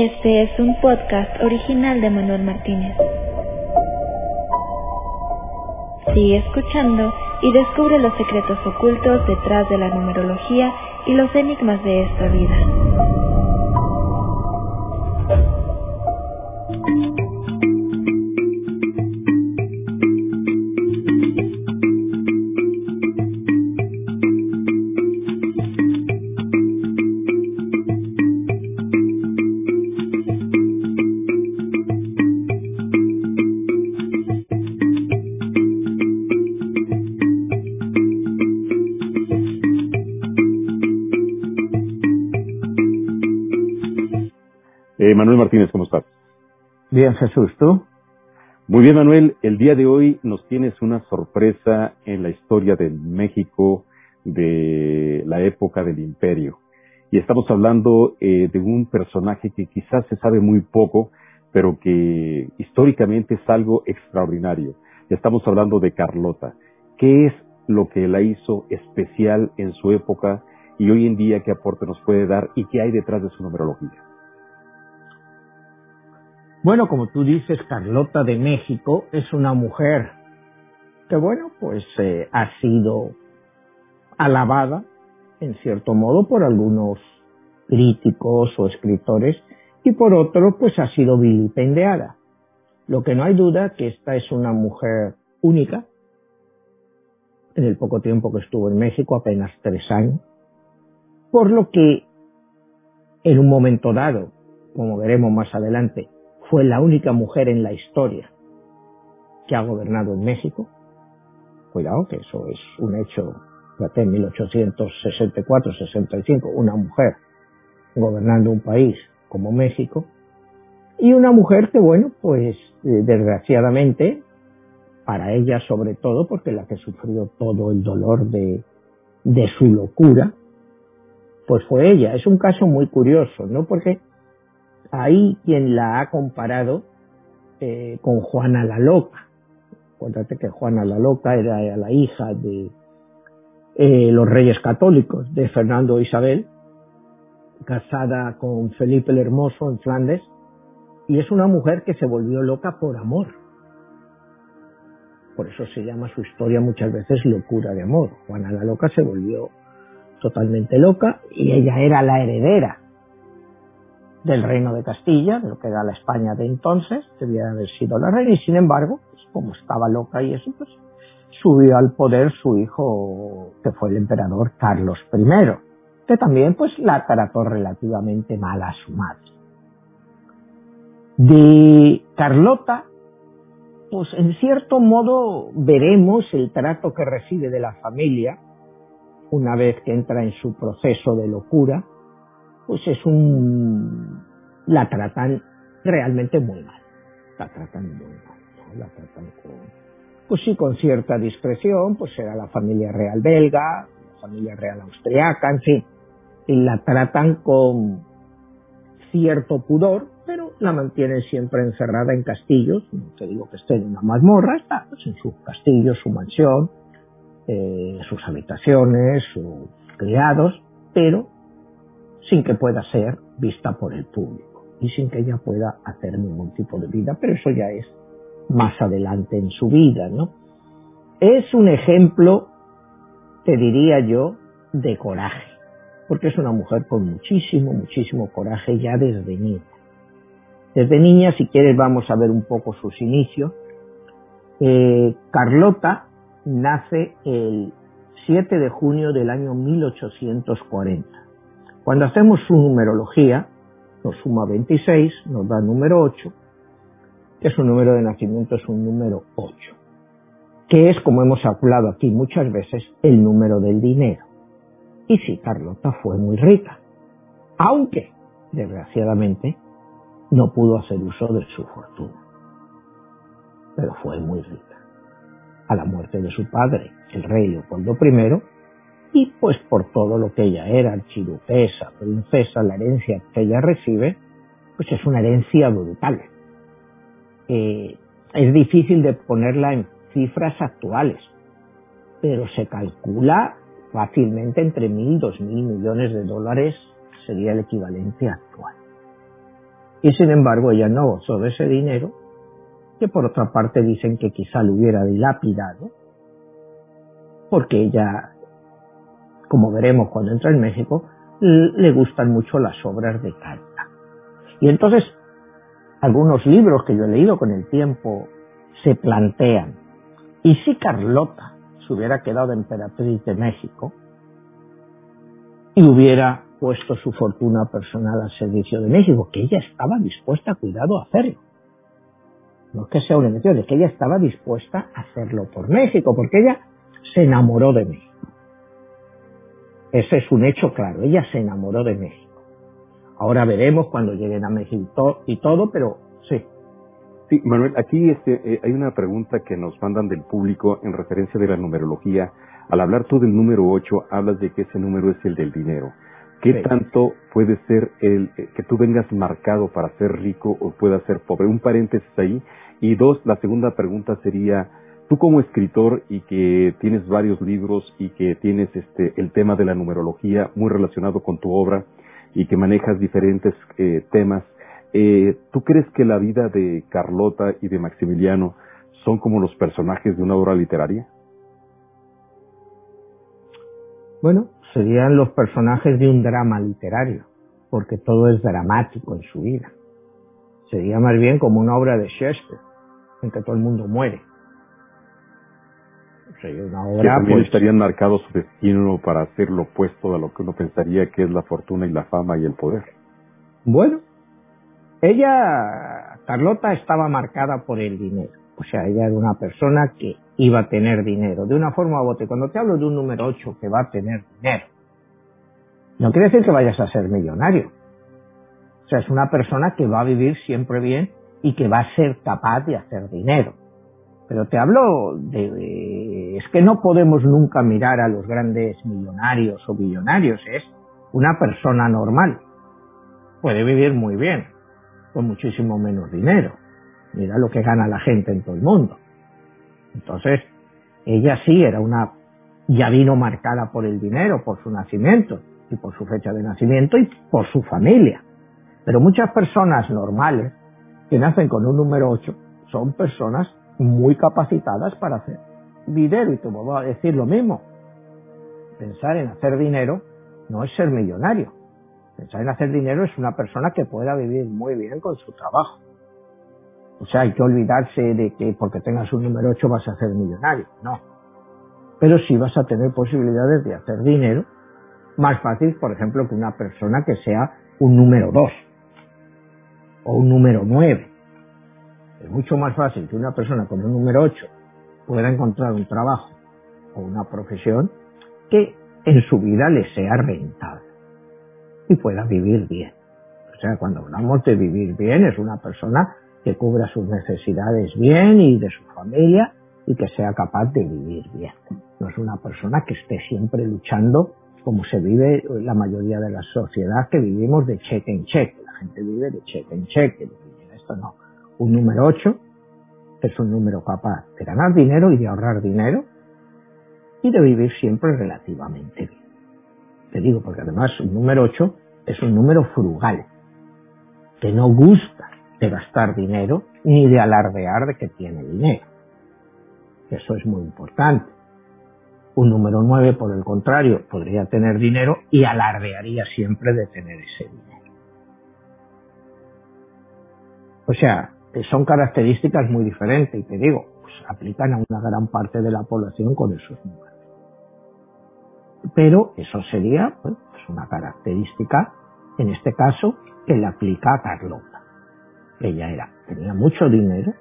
Este es un podcast original de Manuel Martínez. Sigue escuchando y descubre los secretos ocultos detrás de la numerología y los enigmas de esta vida. Día de hoy nos tienes una sorpresa en la historia de México de la época del imperio. Y estamos hablando eh, de un personaje que quizás se sabe muy poco, pero que históricamente es algo extraordinario. Estamos hablando de Carlota. ¿Qué es lo que la hizo especial en su época y hoy en día qué aporte nos puede dar y qué hay detrás de su numerología? Bueno, como tú dices, Carlota de México es una mujer que, bueno, pues eh, ha sido alabada, en cierto modo, por algunos críticos o escritores y por otros, pues ha sido vilipendiada. Lo que no hay duda que esta es una mujer única, en el poco tiempo que estuvo en México, apenas tres años, por lo que en un momento dado, como veremos más adelante, fue la única mujer en la historia que ha gobernado en México. Cuidado, que eso es un hecho, fíjate, en 1864-65, una mujer gobernando un país como México. Y una mujer que, bueno, pues eh, desgraciadamente, para ella sobre todo, porque la que sufrió todo el dolor de, de su locura, pues fue ella. Es un caso muy curioso, ¿no? Porque Ahí quien la ha comparado eh, con Juana la Loca. Acuérdate que Juana la Loca era la hija de eh, los reyes católicos, de Fernando e Isabel, casada con Felipe el Hermoso en Flandes, y es una mujer que se volvió loca por amor. Por eso se llama su historia muchas veces locura de amor. Juana la Loca se volvió totalmente loca y ella era la heredera del reino de Castilla, de lo que era la España de entonces, debía haber sido la reina, y sin embargo, pues, como estaba loca y eso, pues subió al poder su hijo, que fue el emperador Carlos I, que también pues la trató relativamente mal a su madre. De Carlota, pues en cierto modo veremos el trato que recibe de la familia una vez que entra en su proceso de locura, pues es un... la tratan realmente muy mal. La tratan muy mal. La tratan con... Pues sí, con cierta discreción, pues era la familia real belga, la familia real austriaca, en fin. Y la tratan con cierto pudor, pero la mantienen siempre encerrada en castillos, no te digo que esté en una mazmorra, está pues, en su castillo, su mansión, eh, sus habitaciones, sus criados, pero sin que pueda ser vista por el público y sin que ella pueda hacer ningún tipo de vida, pero eso ya es más adelante en su vida, ¿no? Es un ejemplo, te diría yo, de coraje, porque es una mujer con muchísimo, muchísimo coraje ya desde niña. Desde niña, si quieres, vamos a ver un poco sus inicios. Eh, Carlota nace el 7 de junio del año 1840 cuando hacemos su numerología, nos suma 26, nos da número 8, que su número de nacimiento es un número 8, que es, como hemos hablado aquí muchas veces, el número del dinero. Y sí, Carlota fue muy rica, aunque, desgraciadamente, no pudo hacer uso de su fortuna. Pero fue muy rica. A la muerte de su padre, el rey Leopoldo I, y pues por todo lo que ella era, archiduquesa, princesa, la herencia que ella recibe, pues es una herencia brutal. Eh, es difícil de ponerla en cifras actuales, pero se calcula fácilmente entre mil, dos mil millones de dólares sería el equivalente actual. Y sin embargo ella no gozó de ese dinero, que por otra parte dicen que quizá lo hubiera dilapidado, porque ella, como veremos cuando entra en México, le gustan mucho las obras de Calta. Y entonces, algunos libros que yo he leído con el tiempo se plantean, ¿y si Carlota se hubiera quedado emperatriz de México y hubiera puesto su fortuna personal al servicio de México, que ella estaba dispuesta, cuidado, a hacerlo? No es que sea una mención, es que ella estaba dispuesta a hacerlo por México, porque ella se enamoró de México. Ese es un hecho claro, ella se enamoró de México. Ahora veremos cuando lleguen a México y todo, pero sí. Sí, Manuel, aquí este, eh, hay una pregunta que nos mandan del público en referencia de la numerología. Al hablar tú del número 8, hablas de que ese número es el del dinero. ¿Qué tanto puede ser el eh, que tú vengas marcado para ser rico o puedas ser pobre? Un paréntesis ahí. Y dos, la segunda pregunta sería, tú como escritor y que tienes varios libros y que tienes este el tema de la numerología muy relacionado con tu obra y que manejas diferentes eh, temas, eh, ¿tú crees que la vida de Carlota y de Maximiliano son como los personajes de una obra literaria? Bueno, serían los personajes de un drama literario, porque todo es dramático en su vida. Sería más bien como una obra de Shakespeare, en que todo el mundo muere que también pues, estarían marcados su destino para hacer lo opuesto a lo que uno pensaría que es la fortuna y la fama y el poder. Bueno, ella, Carlota, estaba marcada por el dinero. O sea, ella era una persona que iba a tener dinero, de una forma u otra. Cuando te hablo de un número 8 que va a tener dinero, no quiere decir que vayas a ser millonario. O sea, es una persona que va a vivir siempre bien y que va a ser capaz de hacer dinero. Pero te hablo de, es que no podemos nunca mirar a los grandes millonarios o billonarios, es una persona normal. Puede vivir muy bien, con muchísimo menos dinero. Mira lo que gana la gente en todo el mundo. Entonces, ella sí era una, ya vino marcada por el dinero, por su nacimiento, y por su fecha de nacimiento, y por su familia. Pero muchas personas normales, que nacen con un número 8, son personas muy capacitadas para hacer dinero. Y te vuelvo a decir lo mismo. Pensar en hacer dinero no es ser millonario. Pensar en hacer dinero es una persona que pueda vivir muy bien con su trabajo. O sea, hay que olvidarse de que porque tengas un número 8 vas a ser millonario. No. Pero sí vas a tener posibilidades de hacer dinero más fácil, por ejemplo, que una persona que sea un número 2 o un número 9 es mucho más fácil que una persona con un número 8 pueda encontrar un trabajo o una profesión que en su vida le sea rentable y pueda vivir bien. O sea, cuando hablamos de vivir bien, es una persona que cubra sus necesidades bien y de su familia y que sea capaz de vivir bien. No es una persona que esté siempre luchando como se vive la mayoría de la sociedad que vivimos de cheque en cheque. La gente vive de cheque en cheque. Esto no un número 8 es un número capaz de ganar dinero y de ahorrar dinero y de vivir siempre relativamente bien. Te digo, porque además un número 8 es un número frugal, que no gusta de gastar dinero ni de alardear de que tiene dinero. Eso es muy importante. Un número 9, por el contrario, podría tener dinero y alardearía siempre de tener ese dinero. O sea, son características muy diferentes y te digo, pues aplican a una gran parte de la población con esos números. Pero eso sería pues, una característica, en este caso, que le aplica a Carlota. Ella era, tenía mucho dinero,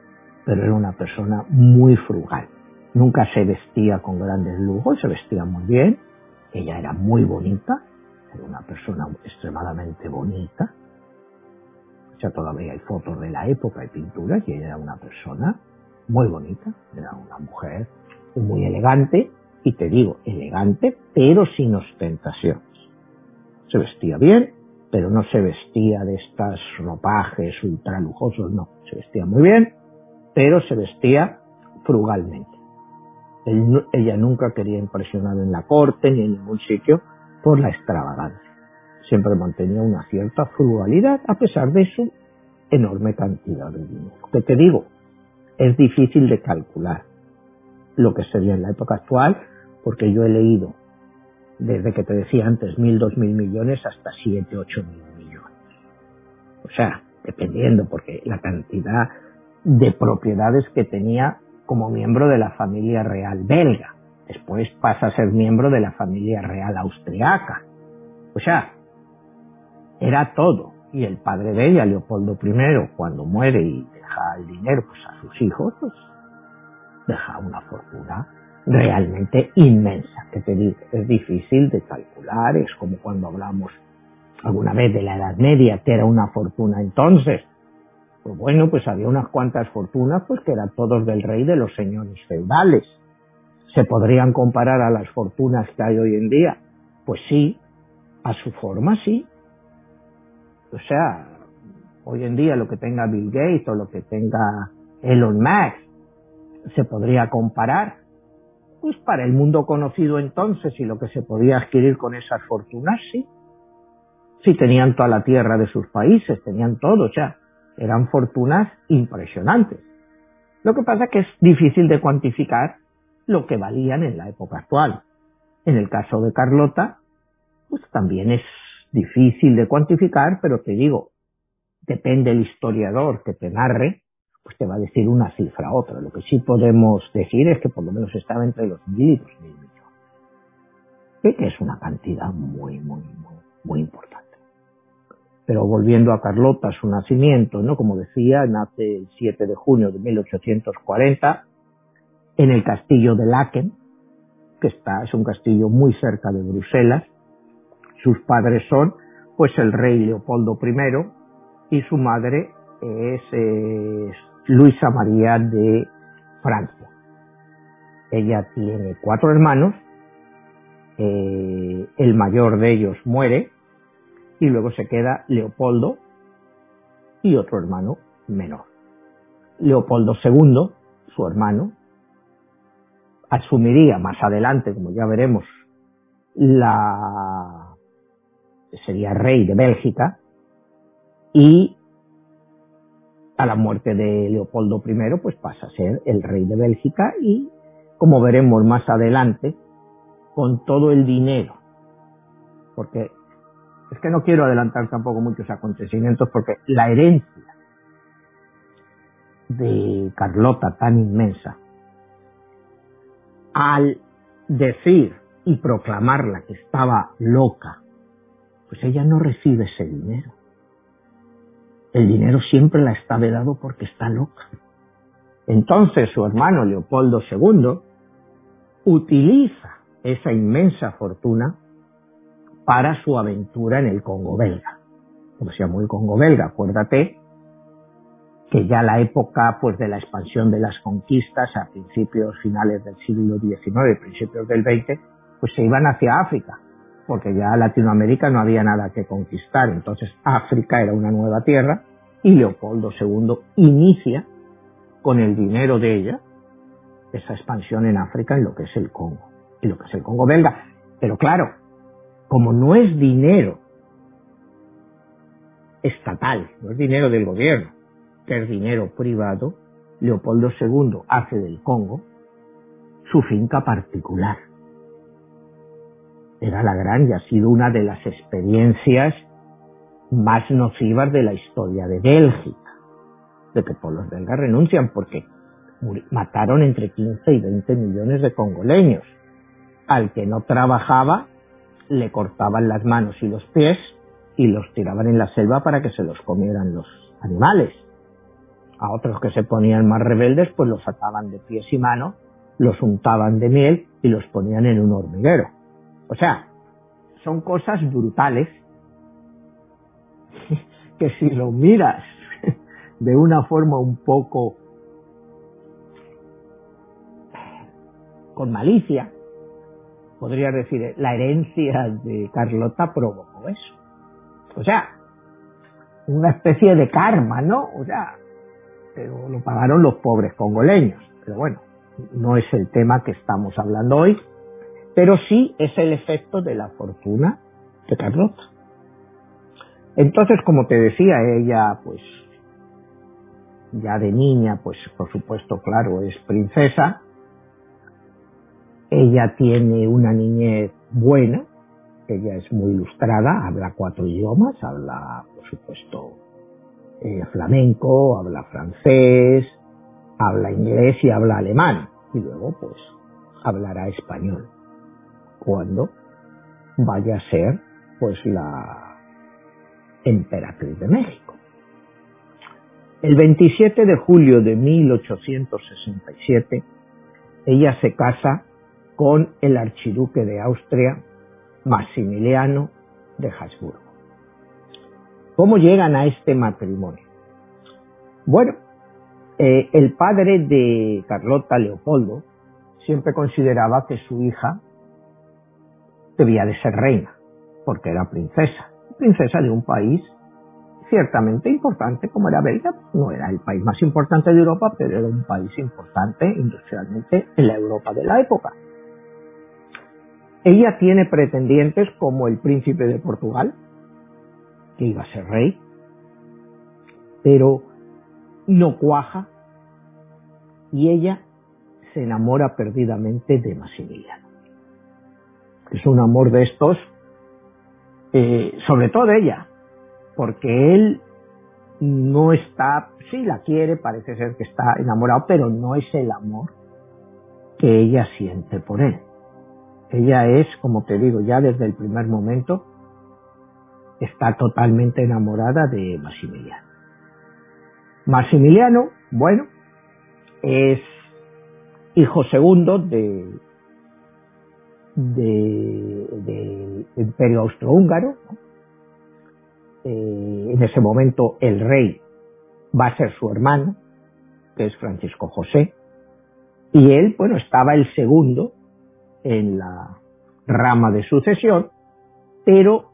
pero era una persona muy frugal. Nunca se vestía con grandes lujos, se vestía muy bien. Ella era muy bonita, era una persona extremadamente bonita, ya todavía hay fotos de la época y pinturas y ella era una persona muy bonita, era una mujer muy elegante y te digo, elegante pero sin ostentaciones. Se vestía bien, pero no se vestía de estas ropajes ultra lujosos, no, se vestía muy bien, pero se vestía frugalmente. ella nunca quería impresionar en la corte ni en ningún sitio por la extravagancia siempre mantenía una cierta frugalidad, a pesar de eso enorme cantidad de dinero. Que te digo, es difícil de calcular lo que sería en la época actual, porque yo he leído desde que te decía antes mil, dos mil millones hasta siete, ocho mil millones. O sea, dependiendo, porque la cantidad de propiedades que tenía como miembro de la familia real belga. Después pasa a ser miembro de la familia real austriaca. O sea, era todo. Y el padre de ella, Leopoldo I, cuando muere y deja el dinero pues, a sus hijos, pues deja una fortuna realmente inmensa. Que te es difícil de calcular, es como cuando hablamos alguna vez de la Edad Media, que era una fortuna entonces. Pues bueno, pues había unas cuantas fortunas, pues que eran todos del rey de los señores feudales. ¿Se podrían comparar a las fortunas que hay hoy en día? Pues sí, a su forma sí. O sea, hoy en día lo que tenga Bill Gates o lo que tenga Elon Musk se podría comparar. Pues para el mundo conocido entonces y lo que se podía adquirir con esas fortunas, sí. Sí tenían toda la tierra de sus países, tenían todo, o sea, eran fortunas impresionantes. Lo que pasa es que es difícil de cuantificar lo que valían en la época actual. En el caso de Carlota, pues también es difícil de cuantificar, pero te digo, depende el historiador que te narre, pues te va a decir una cifra u otra. Lo que sí podemos decir es que por lo menos estaba entre los mil y dos mil millones. Que es una cantidad muy, muy, muy, muy importante. Pero volviendo a Carlota, su nacimiento, ¿no? Como decía, nace el 7 de junio de 1840 en el castillo de Laken, que está, es un castillo muy cerca de Bruselas, sus padres son pues el rey Leopoldo I y su madre es, Luisa María de Francia. Ella tiene cuatro hermanos, eh, el mayor de ellos muere y luego se queda Leopoldo y otro hermano menor. Leopoldo II, su hermano, asumiría más adelante, como ya veremos, la sería rey de Bélgica, y a la muerte de Leopoldo I, pues pasa a ser el rey de Bélgica y, como veremos más adelante, con todo el dinero, porque es que no quiero adelantar tampoco muchos acontecimientos, porque la herencia de Carlota tan inmensa, al decir y proclamarla que estaba loca pues ella no recibe ese dinero. El dinero siempre la está vedado porque está loca. Entonces su hermano Leopoldo II utiliza esa inmensa fortuna para su aventura en el Congo belga. Como se llamó el Congo belga, acuérdate que ya la época pues de la expansión de las conquistas a principios finales del siglo XIX, principios del XX, pues se iban hacia África porque ya Latinoamérica no había nada que conquistar, entonces África era una nueva tierra y Leopoldo II inicia con el dinero de ella esa expansión en África en lo que es el Congo, y lo que es el Congo belga. Pero claro, como no es dinero estatal, no es dinero del gobierno, que es dinero privado, Leopoldo II hace del Congo su finca particular era la gran y ha sido una de las experiencias más nocivas de la historia de Bélgica, de que por los belgas renuncian porque mataron entre 15 y 20 millones de congoleños. Al que no trabajaba le cortaban las manos y los pies y los tiraban en la selva para que se los comieran los animales. A otros que se ponían más rebeldes pues los ataban de pies y manos, los untaban de miel y los ponían en un hormiguero. O sea, son cosas brutales que si lo miras de una forma un poco con malicia, podría decir, la herencia de Carlota provocó eso. O sea, una especie de karma, ¿no? O sea, pero lo pagaron los pobres congoleños. Pero bueno, no es el tema que estamos hablando hoy pero sí es el efecto de la fortuna de Carlota. Entonces, como te decía, ella pues ya de niña, pues por supuesto, claro, es princesa. Ella tiene una niñez buena, ella es muy ilustrada, habla cuatro idiomas, habla, por supuesto, eh, flamenco, habla francés, habla inglés y habla alemán. Y luego, pues, hablará español. Cuando vaya a ser, pues, la emperatriz de México. El 27 de julio de 1867, ella se casa con el archiduque de Austria, Maximiliano de Habsburgo. ¿Cómo llegan a este matrimonio? Bueno, eh, el padre de Carlota Leopoldo siempre consideraba que su hija debía de ser reina, porque era princesa, princesa de un país ciertamente importante como era Bélgica, no era el país más importante de Europa, pero era un país importante industrialmente en la Europa de la época. Ella tiene pretendientes como el príncipe de Portugal, que iba a ser rey, pero no cuaja y ella se enamora perdidamente de Maximiliano. Es un amor de estos, eh, sobre todo ella, porque él no está, sí la quiere, parece ser que está enamorado, pero no es el amor que ella siente por él. Ella es, como te digo, ya desde el primer momento, está totalmente enamorada de Maximiliano. Maximiliano, bueno, es hijo segundo de del imperio austrohúngaro, eh, en ese momento el rey va a ser su hermano, que es Francisco José, y él, bueno, estaba el segundo en la rama de sucesión, pero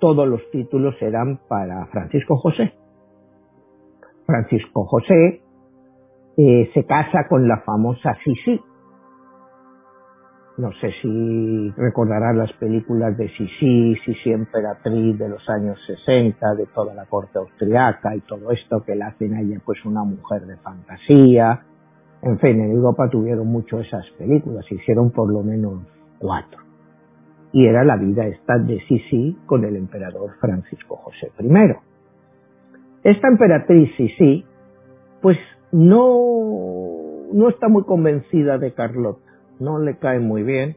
todos los títulos eran para Francisco José. Francisco José eh, se casa con la famosa Sisi, no sé si recordarás las películas de Sisi, Sisi emperatriz de los años 60, de toda la corte austriaca y todo esto que la hacen a ella pues una mujer de fantasía. En fin, en Europa tuvieron mucho esas películas, hicieron por lo menos cuatro. Y era la vida esta de Sisi con el emperador Francisco José I. Esta emperatriz Sisi, pues no, no está muy convencida de Carlota no le cae muy bien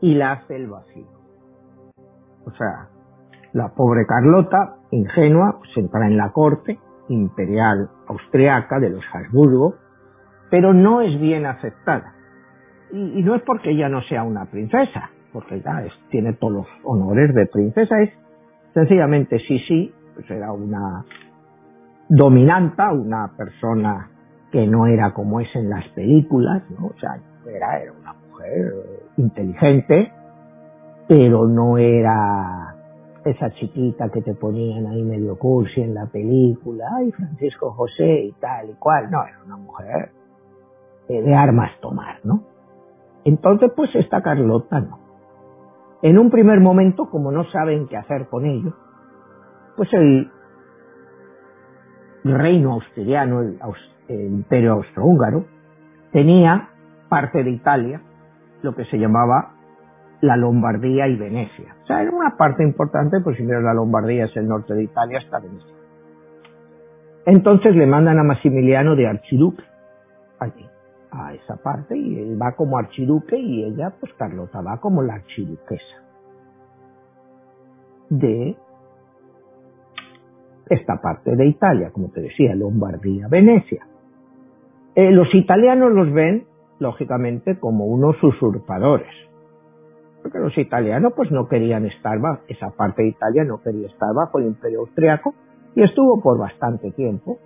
y la hace el vacío. O sea, la pobre Carlota, ingenua, se entra en la corte imperial austriaca de los Habsburgo, pero no es bien aceptada. Y, no es porque ella no sea una princesa, porque ya tiene todos los honores de princesa, es sencillamente sí, sí, pues era una dominanta, una persona que no era como es en las películas, ¿no? O sea, era, era una inteligente, pero no era esa chiquita que te ponían ahí medio cursi en la película, ay, Francisco José y tal y cual, no, era una mujer de armas tomar, ¿no? Entonces, pues esta Carlota no. En un primer momento, como no saben qué hacer con ello, pues el reino austriano, el, el imperio austrohúngaro, tenía parte de Italia lo que se llamaba la Lombardía y Venecia. O sea, era una parte importante, pues si miras la Lombardía es el norte de Italia hasta Venecia. Entonces le mandan a Maximiliano de archiduque allí, a esa parte, y él va como archiduque y ella, pues Carlota, va como la archiduquesa de esta parte de Italia, como te decía, Lombardía, Venecia. Eh, los italianos los ven lógicamente como unos usurpadores. Porque los italianos pues no querían estar bajo, esa parte de Italia no quería estar bajo el imperio austriaco y estuvo por bastante tiempo.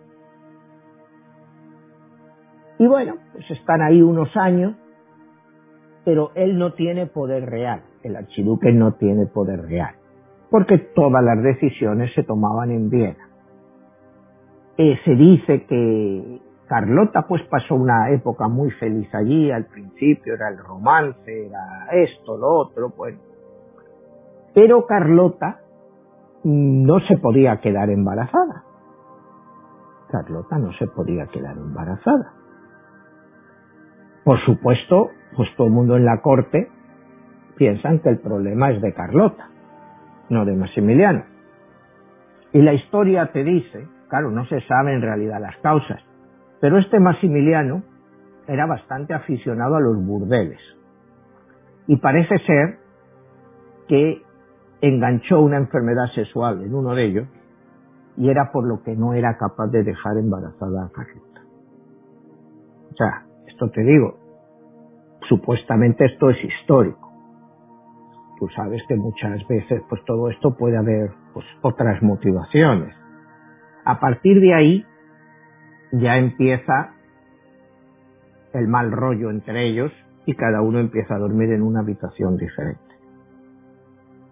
Y bueno, pues están ahí unos años, pero él no tiene poder real, el archiduque no tiene poder real, porque todas las decisiones se tomaban en Viena. Eh, se dice que Carlota pues pasó una época muy feliz allí, al principio era el romance, era esto, lo otro, pues. Pero Carlota no se podía quedar embarazada. Carlota no se podía quedar embarazada. Por supuesto, pues todo el mundo en la corte piensan que el problema es de Carlota, no de Maximiliano. Y la historia te dice, claro, no se sabe en realidad las causas, pero este Maximiliano era bastante aficionado a los burdeles. Y parece ser que enganchó una enfermedad sexual en uno de ellos y era por lo que no era capaz de dejar embarazada a Carlota. O sea, esto te digo, supuestamente esto es histórico. Tú sabes que muchas veces pues todo esto puede haber pues otras motivaciones. A partir de ahí ya empieza el mal rollo entre ellos y cada uno empieza a dormir en una habitación diferente.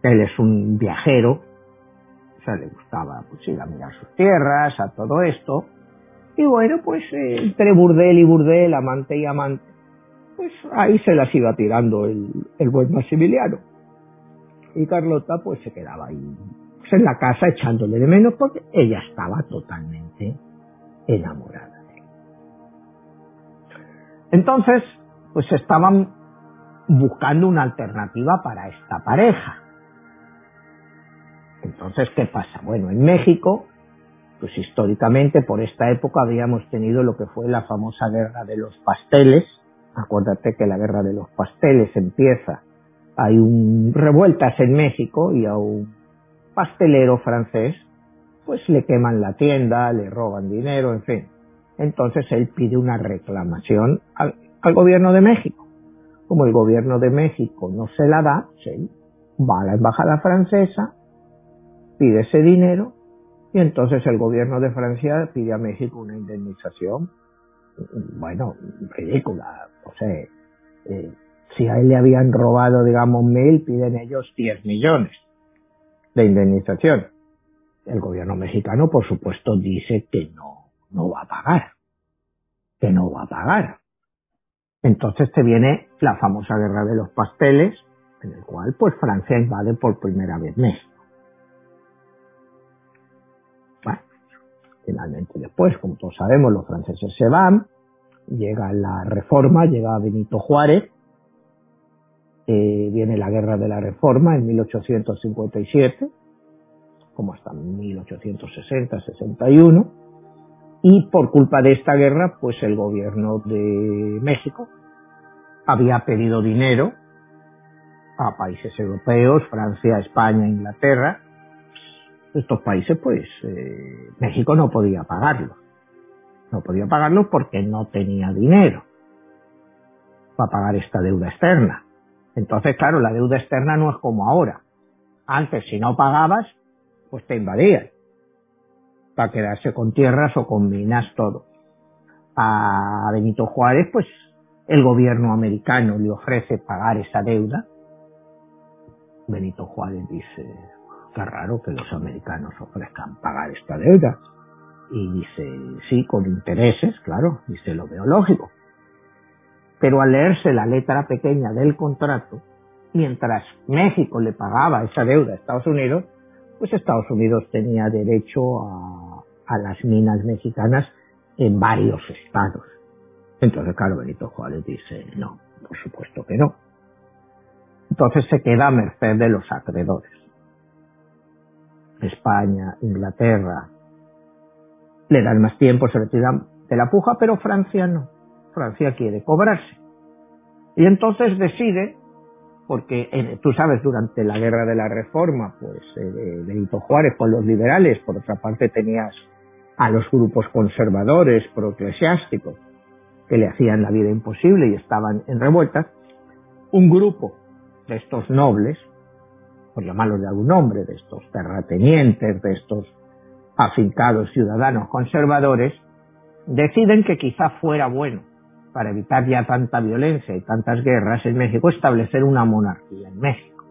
Él es un viajero, o sea, le gustaba pues, ir a mirar sus tierras, a todo esto, y bueno, pues eh, entre burdel y burdel, amante y amante, pues ahí se las iba tirando el, buen Maximiliano. Y Carlota pues se quedaba ahí pues, en la casa echándole de menos porque ella estaba totalmente enamorada de él. Entonces, pues estaban buscando una alternativa para esta pareja. Entonces, ¿qué pasa? Bueno, en México, pues históricamente por esta época habíamos tenido lo que fue la famosa guerra de los pasteles. Acuérdate que la guerra de los pasteles empieza. Hay un revueltas en México y a un pastelero francés pues le queman la tienda, le roban dinero, en fin. Entonces él pide una reclamación al, gobierno de México. Como el gobierno de México no se la da, se va a la embajada francesa, pide ese dinero y entonces el gobierno de Francia pide a México una indemnización, bueno, ridícula. O sea, eh, si a él le habían robado, digamos, mil, piden ellos 10 millones de indemnización. El gobierno mexicano, por supuesto, dice que no, no va a pagar, que no va a pagar. Entonces te viene la famosa guerra de los pasteles, en el cual pues Francia invade por primera vez México. Bueno, finalmente después, como todos sabemos, los franceses se van, llega la reforma, llega Benito Juárez, eh, viene la guerra de la reforma en 1857, como hasta 1860-61, y por culpa de esta guerra, pues el gobierno de México había pedido dinero a países europeos, Francia, España, Inglaterra. Estos países, pues, eh, México no podía pagarlo. No podía pagarlo porque no tenía dinero para pagar esta deuda externa. Entonces, claro, la deuda externa no es como ahora. Antes, si no pagabas, pues te invadían. Para quedarse con tierras o con minas, todo. A Benito Juárez, pues el gobierno americano le ofrece pagar esa deuda. Benito Juárez dice, qué raro que los americanos ofrezcan pagar esta deuda. Y dice, sí, con intereses, claro, dice, lo veo lógico. Pero al leerse la letra pequeña del contrato, mientras México le pagaba esa deuda a Estados Unidos, pues Estados Unidos tenía derecho a, las minas mexicanas en varios estados. Entonces, claro, Benito Juárez dice, no, por supuesto que no. Entonces se queda a merced de los acreedores. España, Inglaterra, le dan más tiempo, se retiran de la puja, pero Francia no. Francia quiere cobrarse. Y entonces decide, porque tú sabes, durante la guerra de la reforma, pues eh, Benito Juárez con los liberales, por otra parte tenías a los grupos conservadores, proeclesiásticos, que le hacían la vida imposible y estaban en revueltas, un grupo de estos nobles, por llamarlos de algún nombre, de estos terratenientes, de estos afincados ciudadanos conservadores, deciden que quizá fuera bueno para evitar ya tanta violencia y tantas guerras en México, establecer una monarquía en México,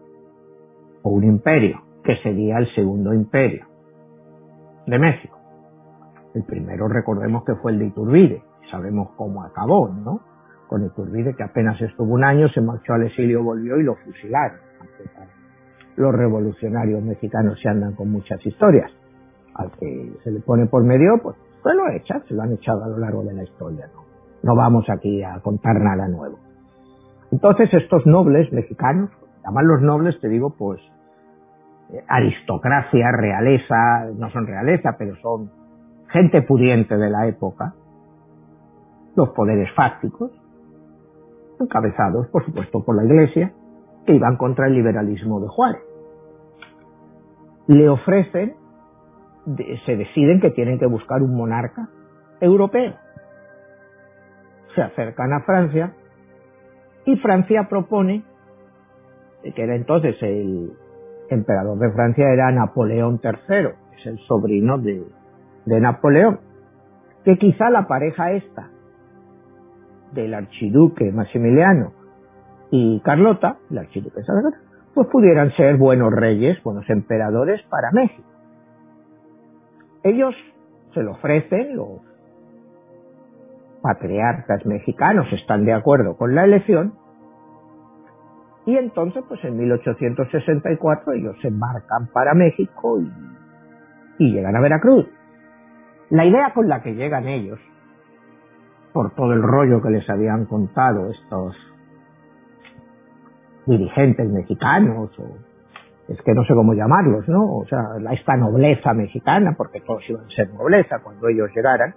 o un imperio, que sería el segundo imperio de México. El primero recordemos que fue el de Iturbide, sabemos cómo acabó, ¿no? Con Iturbide que apenas estuvo un año, se marchó al exilio, volvió y lo fusilaron. Los revolucionarios mexicanos se andan con muchas historias. Al que se le pone por medio, pues Pues lo echan, se lo han echado a lo largo de la historia, ¿no? No vamos aquí a contar nada nuevo. Entonces estos nobles mexicanos, llaman los nobles, te digo, pues eh, aristocracia, realeza, no son realeza, pero son gente pudiente de la época, los poderes fácticos, encabezados, por supuesto, por la Iglesia, que iban contra el liberalismo de Juárez. Le ofrecen, se deciden que tienen que buscar un monarca europeo. Se acercan a Francia y Francia propone, que era entonces el emperador de Francia era Napoleón III, es el sobrino de, de Napoleón, que quizá la pareja esta del archiduque Maximiliano y Carlota, el archiduque pues pudieran ser buenos reyes, buenos emperadores para México. Ellos se lo ofrecen, los patriarcas mexicanos están de acuerdo con la elección, y entonces, pues en 1864 ellos se embarcan para México y, y llegan a Veracruz. La idea con la que llegan ellos por todo el rollo que les habían contado estos dirigentes mexicanos, o es que no sé cómo llamarlos, ¿no? O sea, esta nobleza mexicana, porque todos iban a ser nobleza cuando ellos llegaran,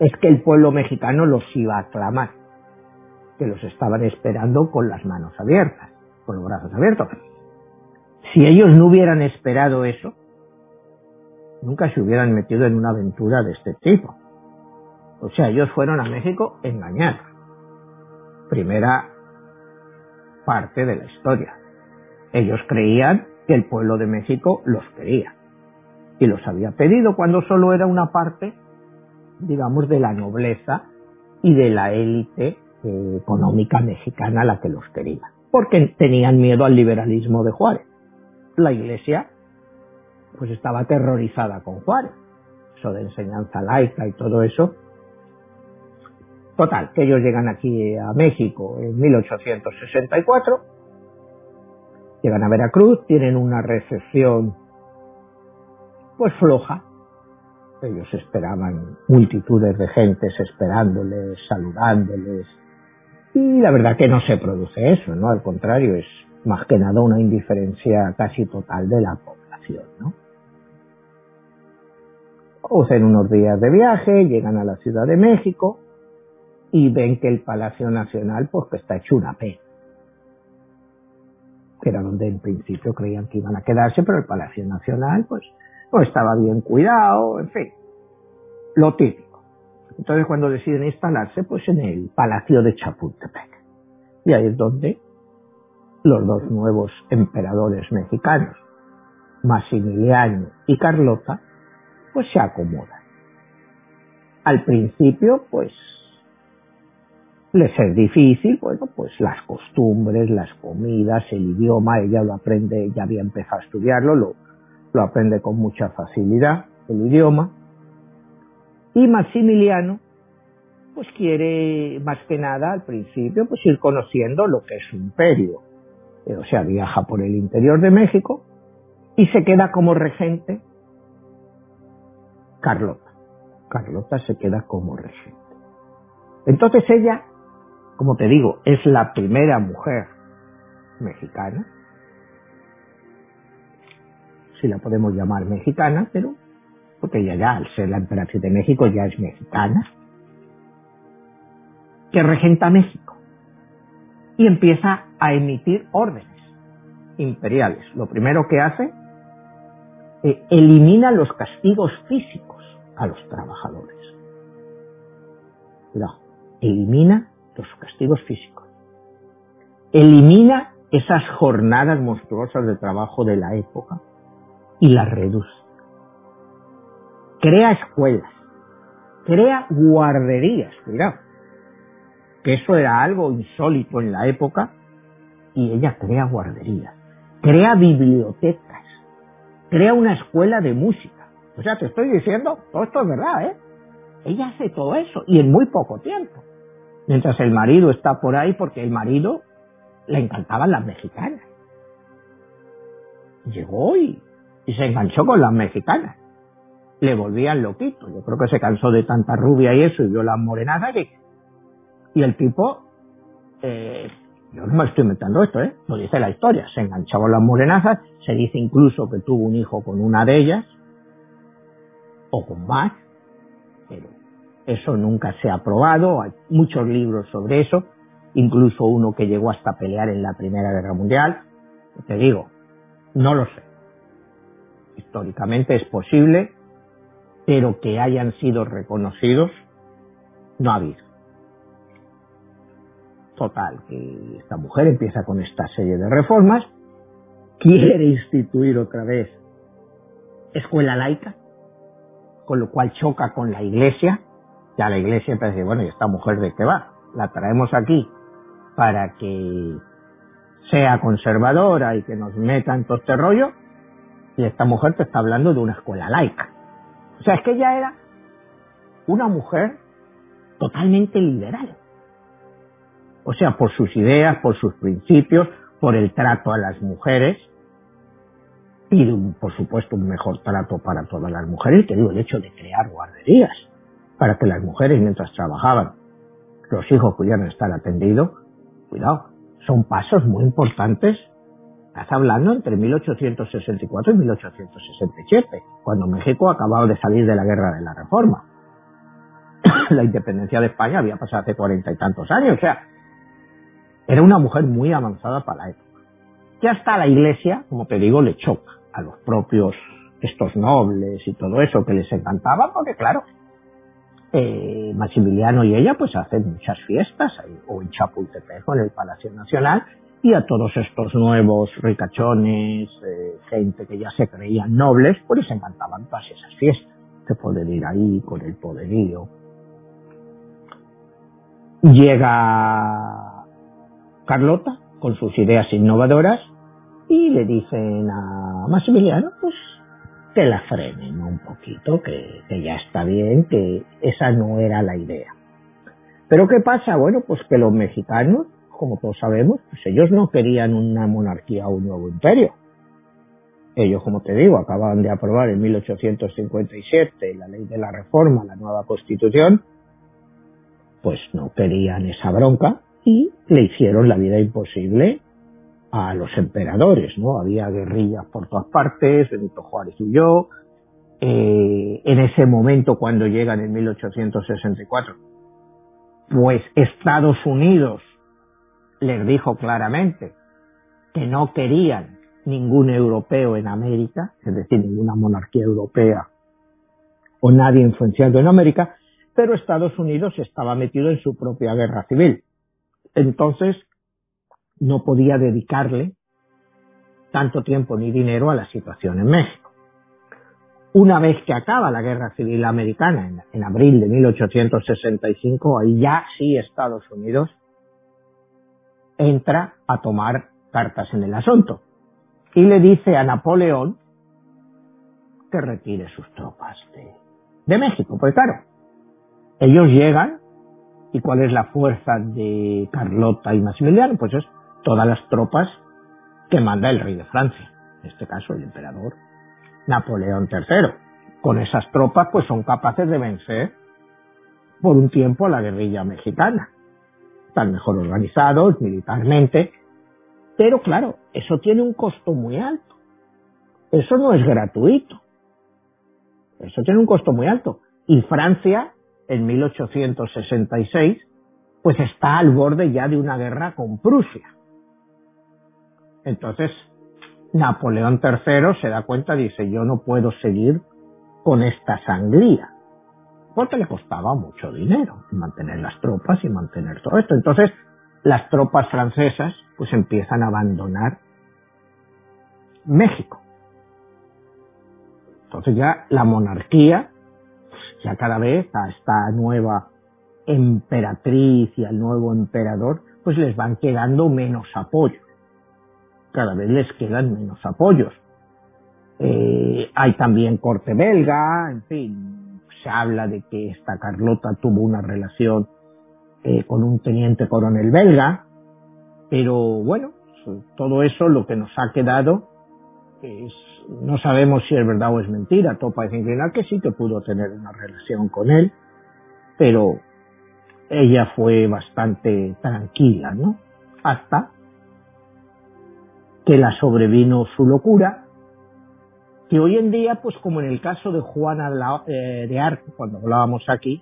es que el pueblo mexicano los iba a aclamar, que los estaban esperando con las manos abiertas, con los brazos abiertos. Si ellos no hubieran esperado eso, nunca se hubieran metido en una aventura de este tipo. O sea, ellos fueron a México engañados. Primera parte de la historia. Ellos creían que el pueblo de México los quería y los había pedido cuando solo era una parte, digamos, de la nobleza y de la élite eh, económica mexicana la que los quería, porque tenían miedo al liberalismo de Juárez. La iglesia pues estaba aterrorizada con Juárez, eso de enseñanza laica y todo eso, Total, que ellos llegan aquí a México en 1864, llegan a Veracruz, tienen una recepción pues floja. Ellos esperaban multitudes de gentes esperándoles, saludándoles. Y la verdad que no se produce eso, ¿no? Al contrario, es más que nada una indiferencia casi total de la población, ¿no? Hacen unos días de viaje, llegan a la Ciudad de México, y ven que el Palacio Nacional pues que está hecho una pena. Que era donde en principio creían que iban a quedarse, pero el Palacio Nacional pues no estaba bien cuidado, en fin, lo típico. Entonces cuando deciden instalarse pues en el Palacio de Chapultepec. Y ahí es donde los dos nuevos emperadores mexicanos, Maximiliano y Carlota, pues se acomodan. Al principio, pues les es difícil, bueno, pues las costumbres, las comidas, el idioma, ella lo aprende, ya había empezado a estudiarlo, lo, lo aprende con mucha facilidad, el idioma. Y Maximiliano, pues quiere más que nada al principio, pues ir conociendo lo que es su imperio. Eh, o sea, viaja por el interior de México y se queda como regente Carlota. Carlota se queda como regente. Entonces ella como te digo, es la primera mujer mexicana, si la podemos llamar mexicana, pero porque ella ya, al ser la emperatriz de México, ya es mexicana, que regenta México y empieza a emitir órdenes imperiales. Lo primero que hace, eh, elimina los castigos físicos a los trabajadores. No, elimina los castigos físicos. Elimina esas jornadas monstruosas de trabajo de la época y las reduce. Crea escuelas, crea guarderías, cuidado, que eso era algo insólito en la época, y ella crea guarderías, crea bibliotecas, crea una escuela de música. O sea, te estoy diciendo, todo esto es verdad, ¿eh? Ella hace todo eso y en muy poco tiempo mientras el marido está por ahí porque el marido le encantaban las mexicanas. Llegó y, y se enganchó con las mexicanas. le volvían loquito. Yo creo que se cansó de tanta rubia y eso y vio la morenaza que... Y el tipo, eh, yo no me estoy inventando esto, ¿eh? Lo dice la historia. Se enganchaba las morenazas, se dice incluso que tuvo un hijo con una de ellas, o con más, pero eso nunca se ha probado. Hay muchos libros sobre eso, incluso uno que llegó hasta pelear en la Primera Guerra Mundial. Te digo, no lo sé. Históricamente es posible, pero que hayan sido reconocidos, no ha habido. Total, que esta mujer empieza con esta serie de reformas, quiere instituir otra vez escuela laica, con lo cual choca con la iglesia, ya la iglesia empieza a bueno, ¿y esta mujer de qué va? La traemos aquí para que sea conservadora y que nos meta en todo este rollo, y esta mujer te está hablando de una escuela laica. O sea, es que ella era una mujer totalmente liberal. O sea, por sus ideas, por sus principios, por el trato a las mujeres y, por supuesto, un mejor trato para todas las mujeres. Te digo, el hecho de crear guarderías para que las mujeres, mientras trabajaban, los hijos pudieran estar atendidos. Cuidado, son pasos muy importantes Estás hablando entre 1864 y 1867, cuando México acababa de salir de la guerra de la Reforma. la independencia de España había pasado hace cuarenta y tantos años, o sea, era una mujer muy avanzada para la época. Que hasta la iglesia, como te digo, le choca a los propios estos nobles y todo eso que les encantaba, porque claro, eh, Maximiliano y ella pues hacen muchas fiestas, o en Chapultepec o en el Palacio Nacional, y a todos estos nuevos ricachones, eh, gente que ya se creían nobles, pues les encantaban todas esas fiestas, de poder ir ahí con el poderío. Llega Carlota con sus ideas innovadoras y le dicen a Maximiliano, pues que la frenen un poquito, que, que ya está bien, que esa no era la idea. Pero ¿qué pasa? Bueno, pues que los mexicanos como todos sabemos, pues ellos no querían una monarquía o un nuevo imperio. Ellos, como te digo, acababan de aprobar en 1857 la ley de la reforma, la nueva constitución, pues no querían esa bronca y le hicieron la vida imposible a los emperadores, ¿no? Había guerrillas por todas partes, Benito Juárez huyó, eh, en ese momento cuando llegan en 1864, pues Estados Unidos les dijo claramente que no querían ningún europeo en América, es decir, ninguna monarquía europea o nadie influenciado en América, pero Estados Unidos estaba metido en su propia guerra civil. Entonces, no podía dedicarle tanto tiempo ni dinero a la situación en México. Una vez que acaba la guerra civil americana en, en abril de 1865, ahí ya sí Estados Unidos entra a tomar cartas en el asunto y le dice a Napoleón que retire sus tropas de, México. Pues claro, ellos llegan y cuál es la fuerza de Carlota y Maximiliano, pues es todas las tropas que manda el rey de Francia, en este caso el emperador Napoleón III. Con esas tropas pues son capaces de vencer por un tiempo a la guerrilla mexicana están mejor organizados militarmente, pero claro, eso tiene un costo muy alto. Eso no es gratuito. Eso tiene un costo muy alto. Y Francia, en 1866, pues está al borde ya de una guerra con Prusia. Entonces, Napoleón III se da cuenta y dice, yo no puedo seguir con esta sangría porque le costaba mucho dinero mantener las tropas y mantener todo esto. Entonces, las tropas francesas pues empiezan a abandonar México. Entonces ya la monarquía, ya cada vez a esta nueva emperatriz y al nuevo emperador, pues les van quedando menos apoyos. Cada vez les quedan menos apoyos. Eh, hay también corte belga, en fin, se habla de que esta Carlota tuvo una relación eh, con un teniente coronel belga, pero bueno, todo eso lo que nos ha quedado es no sabemos si es verdad o es mentira. Todo parece inclinar que sí que pudo tener una relación con él, pero ella fue bastante tranquila, ¿no? Hasta que la sobrevino su locura, que hoy en día, pues como en el caso de Juana eh, de Arco, cuando hablábamos aquí,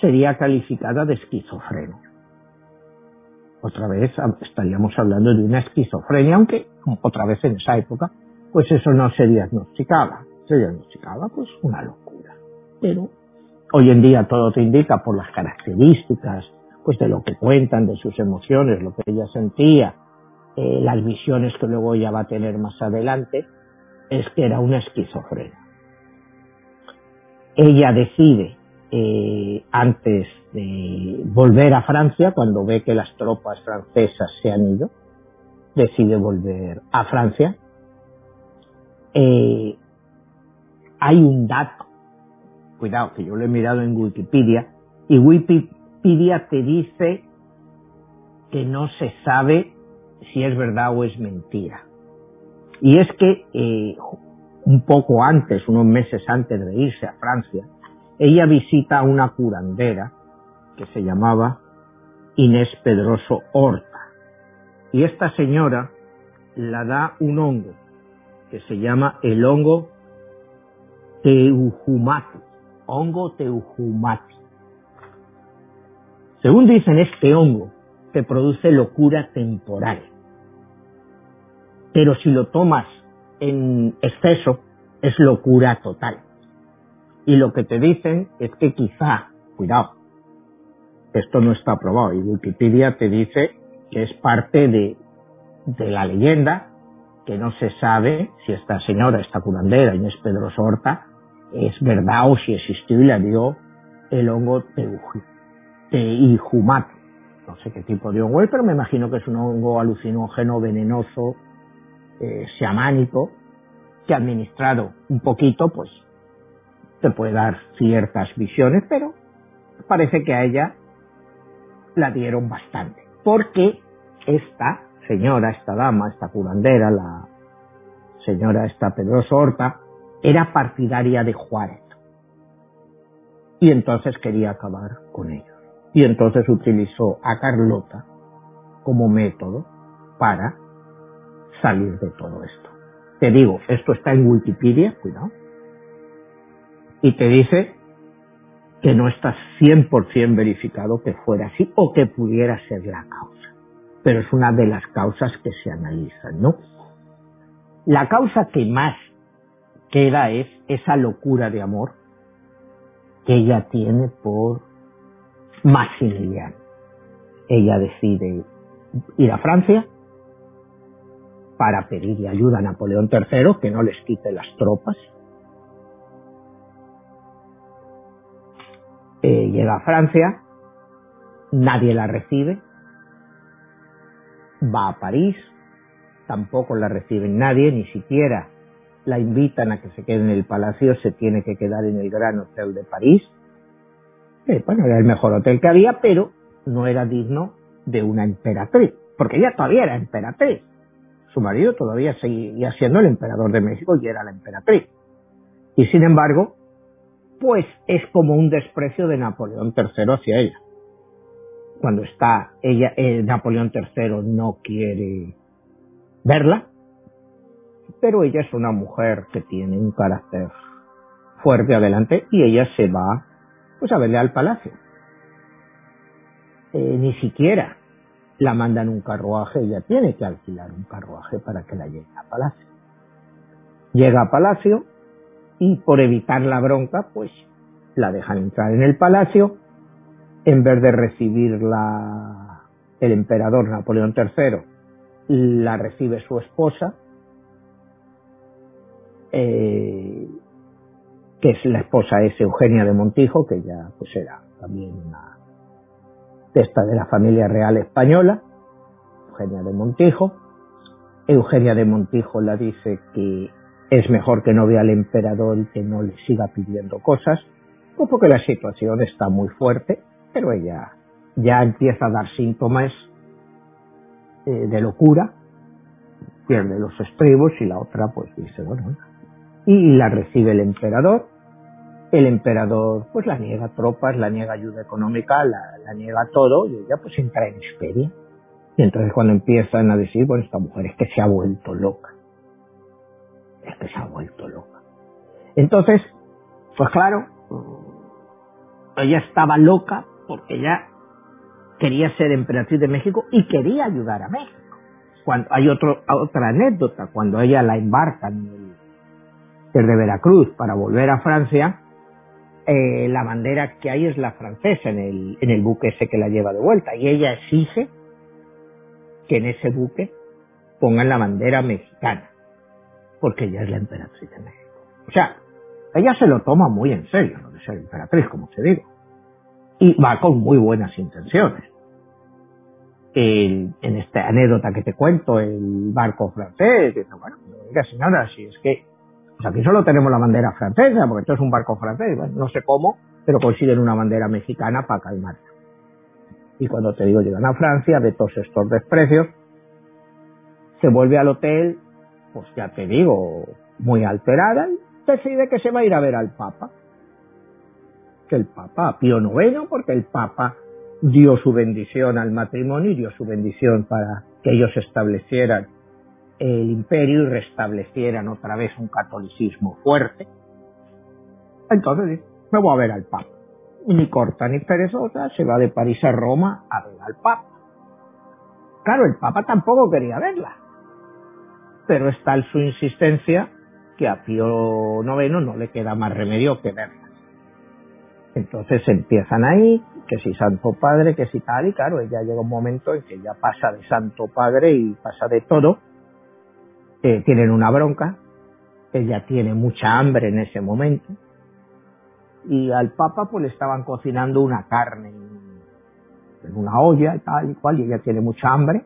sería calificada de esquizofrenia. Otra vez estaríamos hablando de una esquizofrenia, aunque otra vez en esa época, pues eso no se diagnosticaba. Se diagnosticaba pues una locura. Pero hoy en día todo te indica por las características, pues de lo que cuentan, de sus emociones, lo que ella sentía, eh, las visiones que luego ella va a tener más adelante, es que era una esquizofrenia. Ella decide eh, antes de volver a Francia, cuando ve que las tropas francesas se han ido, decide volver a Francia. Eh, hay un dato, cuidado, que yo lo he mirado en Wikipedia, y Wikipedia te dice que no se sabe si es verdad o es mentira. Y es que eh, un poco antes, unos meses antes de irse a Francia, ella visita a una curandera que se llamaba Inés Pedroso Horta. Y esta señora la da un hongo que se llama el hongo teujumati, hongo teujumati. Según dicen, este hongo te produce locura temporal. Pero si lo tomas en exceso, es locura total. Y lo que te dicen es que quizá, cuidado, esto no está probado y Wikipedia te dice que es parte de, de la leyenda, que no se sabe si esta señora, esta curandera, Inés Pedro Sorta, es verdad o si existió y le dio el hongo teijumate. No sé qué tipo de hongo es, pero me imagino que es un hongo alucinógeno, venenoso, eh, xamánico, que administrado un poquito, pues te puede dar ciertas visiones, pero parece que a ella la dieron bastante. Porque esta señora, esta dama, esta curandera, la señora esta Pedroso Horta, era partidaria de Juárez. Y entonces quería acabar con ellos. Y entonces utilizó a Carlota como método para salir de todo esto. Te digo, esto está en Wikipedia, cuidado, y te dice que no está 100% verificado que fuera así o que pudiera ser la causa. Pero es una de las causas que se analizan, ¿no? La causa que más queda es esa locura de amor que ella tiene por Maximiliano. Ella decide ir a Francia para pedirle ayuda a Napoleón III que no les quite las tropas Eh, llega a Francia, nadie la recibe, va a París, tampoco la reciben nadie, ni siquiera la invitan a que se quede en el palacio, se tiene que quedar en el Gran Hotel de París. Eh, bueno, era el mejor hotel que había, pero no era digno de una emperatriz, porque ella todavía era emperatriz. Su marido todavía seguía siendo el emperador de México y era la emperatriz. Y sin embargo, pues es como un desprecio de Napoleón III hacia ella. Cuando está ella, eh, Napoleón III no quiere verla, pero ella es una mujer que tiene un carácter fuerte adelante y ella se va pues a verle al palacio. Eh, ni siquiera la mandan un carruaje, ella tiene que alquilar un carruaje para que la llegue a palacio. Llega a palacio, y por evitar la bronca, pues la dejan entrar en el palacio, en vez de recibirla el emperador Napoleón III, la recibe su esposa, eh, que es la esposa es Eugenia de Montijo, que ya pues era también una testa de la familia real española, Eugenia de Montijo. Eugenia de Montijo la dice que es mejor que no vea al emperador y que no le siga pidiendo cosas, pues porque la situación está muy fuerte, pero ella ya empieza a dar síntomas eh, de locura pierde los estribos y la otra pues dice, bueno, y la recibe el emperador. El emperador pues la niega tropas, la niega ayuda económica, la, niega todo y ella pues entra en histeria. Y entonces cuando empiezan a decir, bueno, esta mujer es que se ha vuelto loca. Es que se ha vuelto loca. Entonces, pues claro, ella estaba loca porque ella quería ser emperatriz de México y quería ayudar a México. Cuando, hay otro, otra anécdota, cuando ella la embarcan desde Veracruz para volver a Francia, eh, la bandera que hay es la francesa en el, en el buque ese que la lleva de vuelta. Y ella exige que en ese buque pongan la bandera mexicana, porque ella es la emperatriz de México. O sea, ella se lo toma muy en serio, lo de ser emperatriz, como se digo, y va con muy buenas intenciones. En esta anécdota que te cuento, el barco francés, dice, bueno, oiga señora, si es que pues aquí solo tenemos la bandera francesa, porque esto es un barco francés, no sé cómo, pero consiguen una bandera mexicana para calmar. Y cuando te digo llegan a Francia, de todos estos desprecios, se vuelve al hotel, pues ya te digo, muy alterada, y decide que se va a ir a ver al Papa. Que el Papa, Pío IX, porque el Papa dio su bendición al matrimonio y dio su bendición para que ellos establecieran el imperio y restablecieran otra vez un catolicismo fuerte. Entonces me voy a ver al Papa. Ni corta ni perezosa, se va de París a Roma a ver al Papa. Claro, el Papa tampoco quería verla, pero es tal su insistencia que a Pío IX no le queda más remedio que verla. Entonces empiezan ahí, que si Santo Padre, que si tal, y claro, ella llega un momento en que ya pasa de Santo Padre y pasa de todo. Eh, tienen una bronca, ella tiene mucha hambre en ese momento, y al Papa pues le estaban cocinando una carne en una olla y tal y cual, y ella tiene mucha hambre,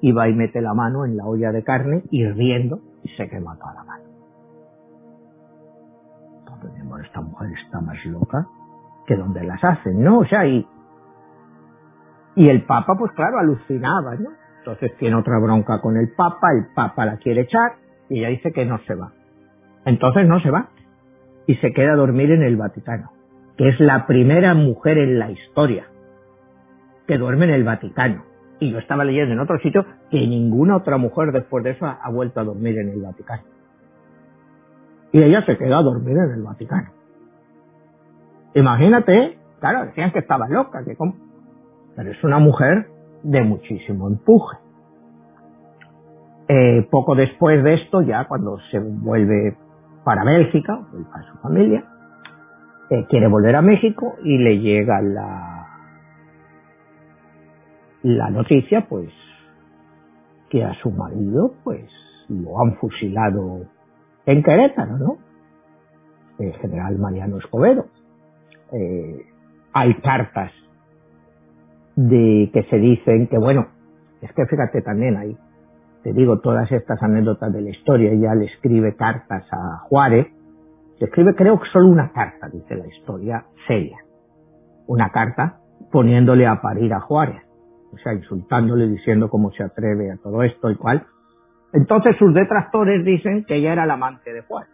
y va y mete la mano en la olla de carne, hirviendo, y se quema toda la mano. Entonces, esta mujer está más loca que donde las hacen, ¿no? O sea, y, y el Papa, pues claro, alucinaba, ¿no? Entonces tiene otra bronca con el Papa, el Papa la quiere echar y ella dice que no se va. Entonces no se va y se queda a dormir en el Vaticano, que es la primera mujer en la historia que duerme en el Vaticano. Y yo estaba leyendo en otro sitio que ninguna otra mujer después de eso ha vuelto a dormir en el Vaticano. Y ella se queda a dormir en el Vaticano. Imagínate, claro, decían que estaba loca, que pero es una mujer de muchísimo empuje. Eh, poco después de esto, ya cuando se vuelve para Bélgica, a su familia, eh, quiere volver a México y le llega la, la noticia, pues, que a su marido, pues, lo han fusilado en Querétaro, ¿no? El general Mariano Escobedo. Eh, hay cartas de que se dicen que bueno, es que fíjate también ahí, te digo todas estas anécdotas de la historia, ella le escribe cartas a Juárez, le escribe creo que solo una carta, dice la historia, seria, una carta poniéndole a parir a Juárez, o sea, insultándole, diciendo cómo se atreve a todo esto y cual. Entonces sus detractores dicen que ella era la amante de Juárez.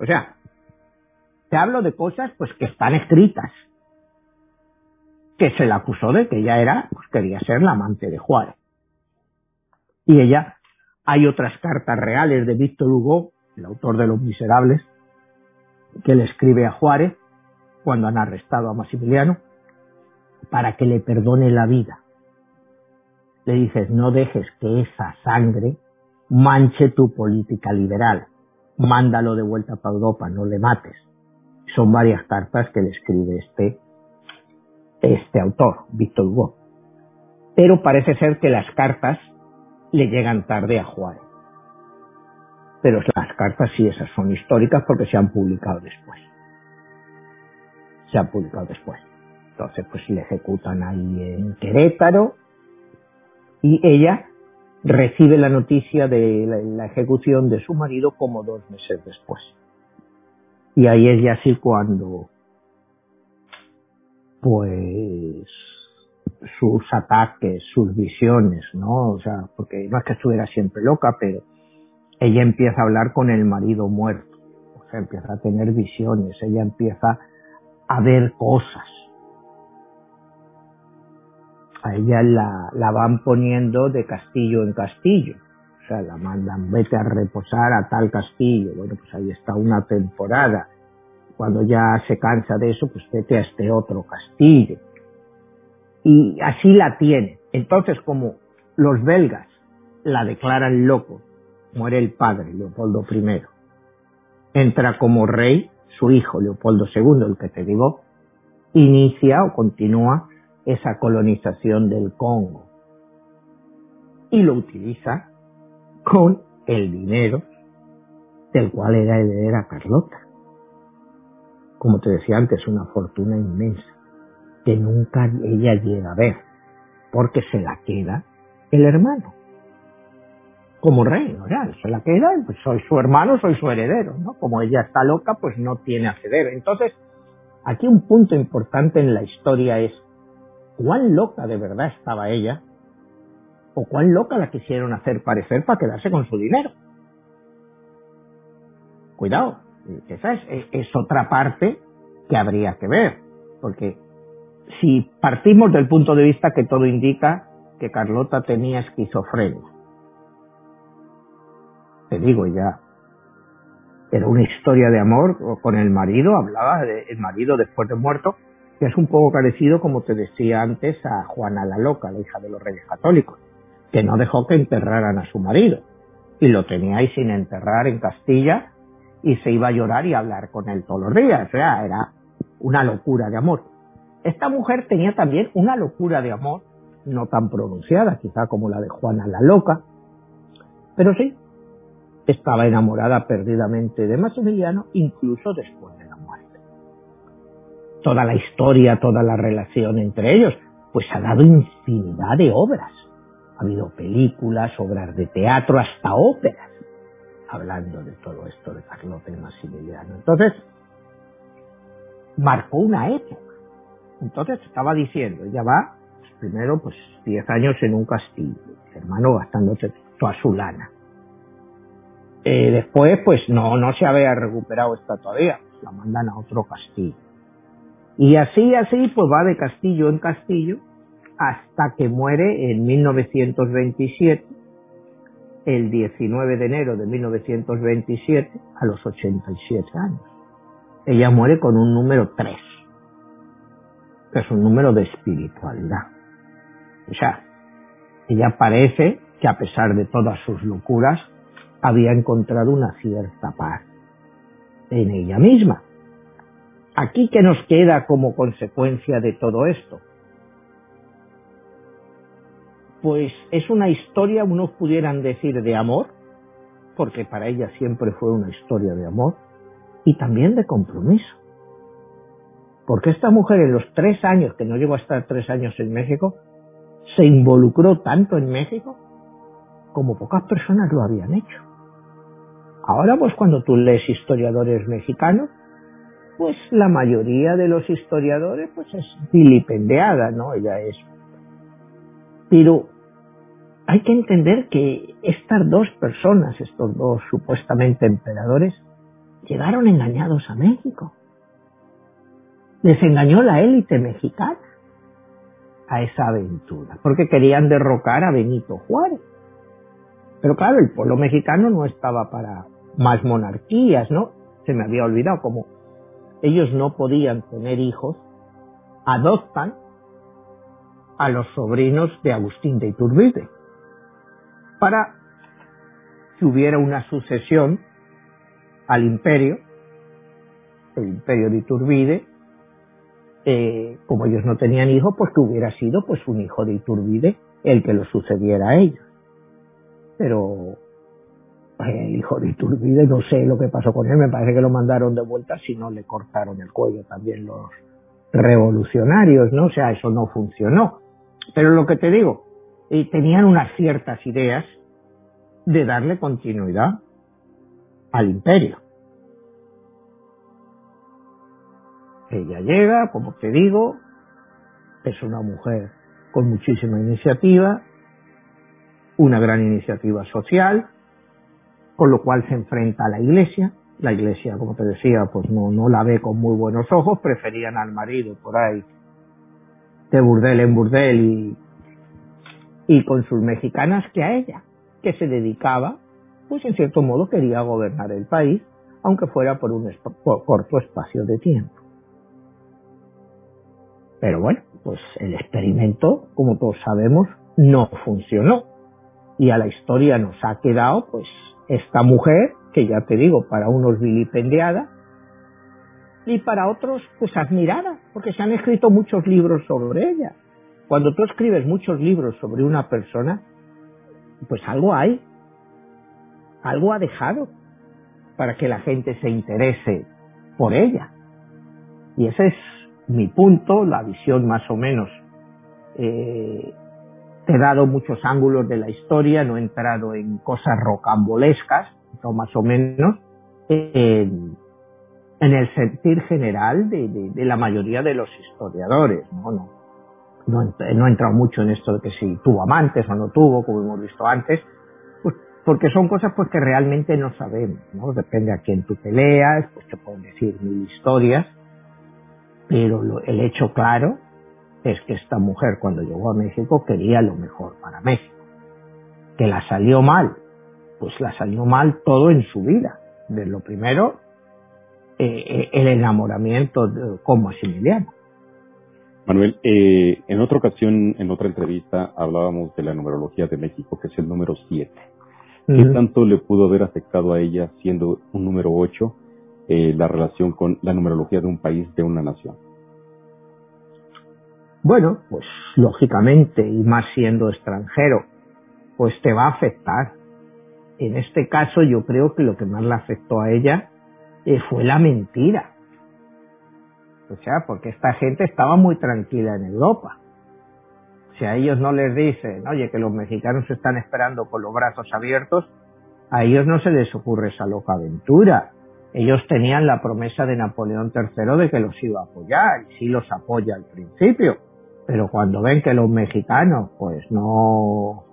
O sea, te hablo de cosas pues que están escritas. Que se la acusó de que ella era, pues quería ser la amante de Juárez. Y ella, hay otras cartas reales de Víctor Hugo, el autor de Los Miserables, que le escribe a Juárez cuando han arrestado a Maximiliano para que le perdone la vida. Le dices, no dejes que esa sangre manche tu política liberal. Mándalo de vuelta para Europa, no le mates son varias cartas que le escribe este, este autor, Víctor Hugo. Pero parece ser que las cartas le llegan tarde a Juárez. Pero las cartas sí, esas son históricas porque se han publicado después. Se han publicado después. Entonces, pues le ejecutan ahí en Querétaro y ella recibe la noticia de la ejecución de su marido como dos meses después. Y ahí es ya así cuando, pues, sus ataques, sus visiones, ¿no? O sea, porque no es que estuviera siempre loca, pero ella empieza a hablar con el marido muerto, o sea, empieza a tener visiones, ella empieza a ver cosas. A ella la, la van poniendo de castillo en castillo, o sea, la mandan, vete a reposar a tal castillo, bueno, pues ahí está una temporada. Cuando ya se cansa de eso, pues vete a este otro castillo y así la tiene. Entonces, como los belgas la declaran loco, muere el padre, Leopoldo I. Entra como rey su hijo, Leopoldo II, el que te digo, inicia o continúa esa colonización del Congo. Y lo utiliza con el dinero del cual era heredera Carlota. Como te decía antes, una fortuna inmensa que nunca ella llega a ver, porque se la queda el hermano. Como rey, ¿no? se la queda, pues soy su hermano, soy su heredero, ¿no? Como ella está loca, pues no tiene heredero. Entonces, aquí un punto importante en la historia es cuán loca de verdad estaba ella, o cuán loca la quisieron hacer parecer para quedarse con su dinero. Cuidado, esa es, es otra parte que habría que ver, porque si partimos del punto de vista que todo indica que Carlota tenía esquizofrenia. Te digo ya, era una historia de amor con el marido, hablaba del marido después de muerto, que es un poco parecido, como te decía antes, a Juana la Loca, la hija de los reyes católicos, que no dejó que enterraran a su marido y lo tenía ahí sin enterrar en Castilla y se iba a llorar y a hablar con él todos los días. O sea, era una locura de amor. Esta mujer tenía también una locura de amor, no tan pronunciada quizá como la de Juana la Loca, pero sí, estaba enamorada perdidamente de Maximiliano incluso después de la muerte. Toda la historia, toda la relación entre ellos, pues ha dado infinidad de obras. Ha habido películas, obras de teatro, hasta óperas, hablando de todo esto de Carlota y Maximiliano. Entonces, marcó una época. Entonces estaba diciendo, ella va, pues, primero pues 10 años en un castillo, hermano gastándose toda su lana. Eh, después pues no, no se había recuperado esta todavía, pues, la mandan a otro castillo. Y así, así, pues va de castillo en castillo hasta que muere en 1927, el 19 de enero de 1927, a los 87 años. Ella muere con un número 3 que es un número de espiritualidad. O sea, ella parece que a pesar de todas sus locuras, había encontrado una cierta paz en ella misma. Aquí que nos queda como consecuencia de todo esto. Pues es una historia, unos pudieran decir, de amor, porque para ella siempre fue una historia de amor, y también de compromiso. Porque esta mujer en los tres años, que no llegó a estar tres años en México, se involucró tanto en México como pocas personas lo habían hecho. Ahora pues cuando tú lees historiadores mexicanos, pues la mayoría de los historiadores pues es vilipendiada, ¿no? Ella es. Pero hay que entender que estas dos personas, estos dos supuestamente emperadores, llegaron engañados a México les engañó la élite mexicana a esa aventura, porque querían derrocar a Benito Juárez. Pero claro, el pueblo mexicano no estaba para más monarquías, ¿no? Se me había olvidado, como ellos no podían tener hijos, adoptan a los sobrinos de Agustín de Iturbide para que hubiera una sucesión al imperio, el imperio de Iturbide, eh, como ellos no tenían hijos, pues que hubiera sido pues un hijo de Iturbide el que lo sucediera a ellos. Pero eh, el hijo de Iturbide, no sé lo que pasó con él, me parece que lo mandaron de vuelta, si no le cortaron el cuello también los revolucionarios, ¿no? O sea, eso no funcionó. Pero lo que te digo, eh, tenían unas ciertas ideas de darle continuidad al imperio. Ella llega, como te digo, es una mujer con muchísima iniciativa, una gran iniciativa social, con lo cual se enfrenta a la iglesia. La iglesia, como te decía, pues no, no la ve con muy buenos ojos, preferían al marido por ahí de burdel en burdel y, y con sus mexicanas que a ella, que se dedicaba, pues en cierto modo quería gobernar el país, aunque fuera por un corto espacio de tiempo. Pero bueno, pues el experimento, como todos sabemos, no funcionó. Y a la historia nos ha quedado, pues, esta mujer, que ya te digo, para unos vilipendiada, y para otros, pues admirada, porque se han escrito muchos libros sobre ella. Cuando tú escribes muchos libros sobre una persona, pues algo hay, algo ha dejado para que la gente se interese por ella. Y ese es mi punto, la visión más o menos. Eh, he dado muchos ángulos de la historia, no he entrado en cosas rocambolescas, no más o menos, en, el sentir general de, la mayoría de los historiadores. ¿no? No, no, no he entrado mucho en esto de que si tuvo amantes o no tuvo, como hemos visto antes, pues porque son cosas pues que realmente no sabemos, ¿no? Depende a quién tú peleas, pues te pueden decir mil historias, pero el hecho claro es que esta mujer cuando llegó a México quería lo mejor para México. Que la salió mal, pues la salió mal todo en su vida. De lo primero, eh, eh, el enamoramiento con Maximiliano. Manuel, eh, en otra ocasión, en otra entrevista, hablábamos de la numerología de México, que es el número 7. ¿Qué tanto le pudo haber afectado a ella, siendo un número 8, eh, la relación con la numerología de un país, de una nación? Bueno, pues lógicamente, y más siendo extranjero, pues te va a afectar. En este caso yo creo que lo que más le afectó a ella eh, fue la mentira. O sea, porque esta gente estaba muy tranquila en Europa. Si a ellos no les dicen, oye, que los mexicanos están esperando con los brazos abiertos, a ellos no se les ocurre esa loca aventura ellos tenían la promesa de Napoleón III de que los iba a apoyar, y sí los apoya al principio, pero cuando ven que los mexicanos pues no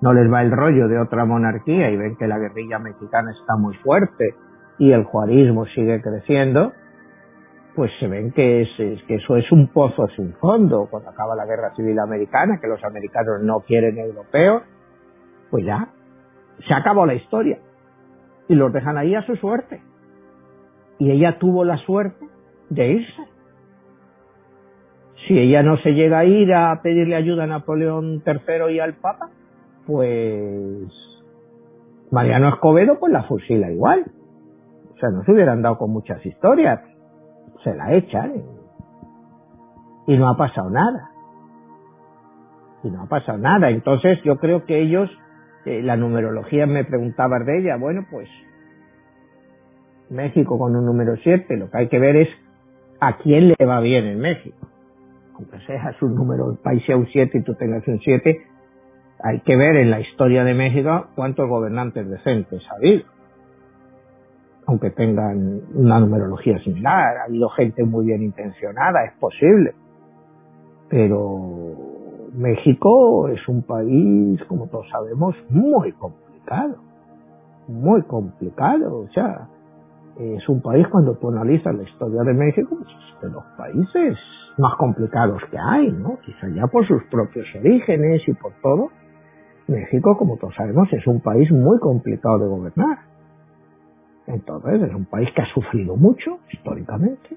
no les va el rollo de otra monarquía y ven que la guerrilla mexicana está muy fuerte y el juarismo sigue creciendo, pues se ven que, es, que eso es un pozo sin fondo. Cuando acaba la guerra civil americana, que los americanos no quieren europeos, pues ya, se acabó la historia y los dejan ahí a su suerte. Y ella tuvo la suerte de irse. Si ella no se llega a ir a pedirle ayuda a Napoleón III y al Papa, pues Mariano Escobedo pues la fusila igual. O sea, no se hubieran dado con muchas historias. Se la echan y no ha pasado nada. Y no ha pasado nada. Entonces yo creo que ellos eh, la numerología me preguntaba de ella, bueno, pues México con un número 7, lo que hay que ver es a quién le va bien en México. Aunque seas un número, el país sea un 7 y tú tengas un 7, hay que ver en la historia de México cuántos gobernantes decentes ha habido. Aunque tengan una numerología similar, ha habido gente muy bien intencionada, es posible. Pero México es un país, como todos sabemos, muy complicado. Muy complicado. O sea, es un país, cuando tú analizas la historia de México, pues es de los países más complicados que hay, ¿no? Quizá ya por sus propios orígenes y por todo. México, como todos sabemos, es un país muy complicado de gobernar. Entonces, es un país que ha sufrido mucho históricamente.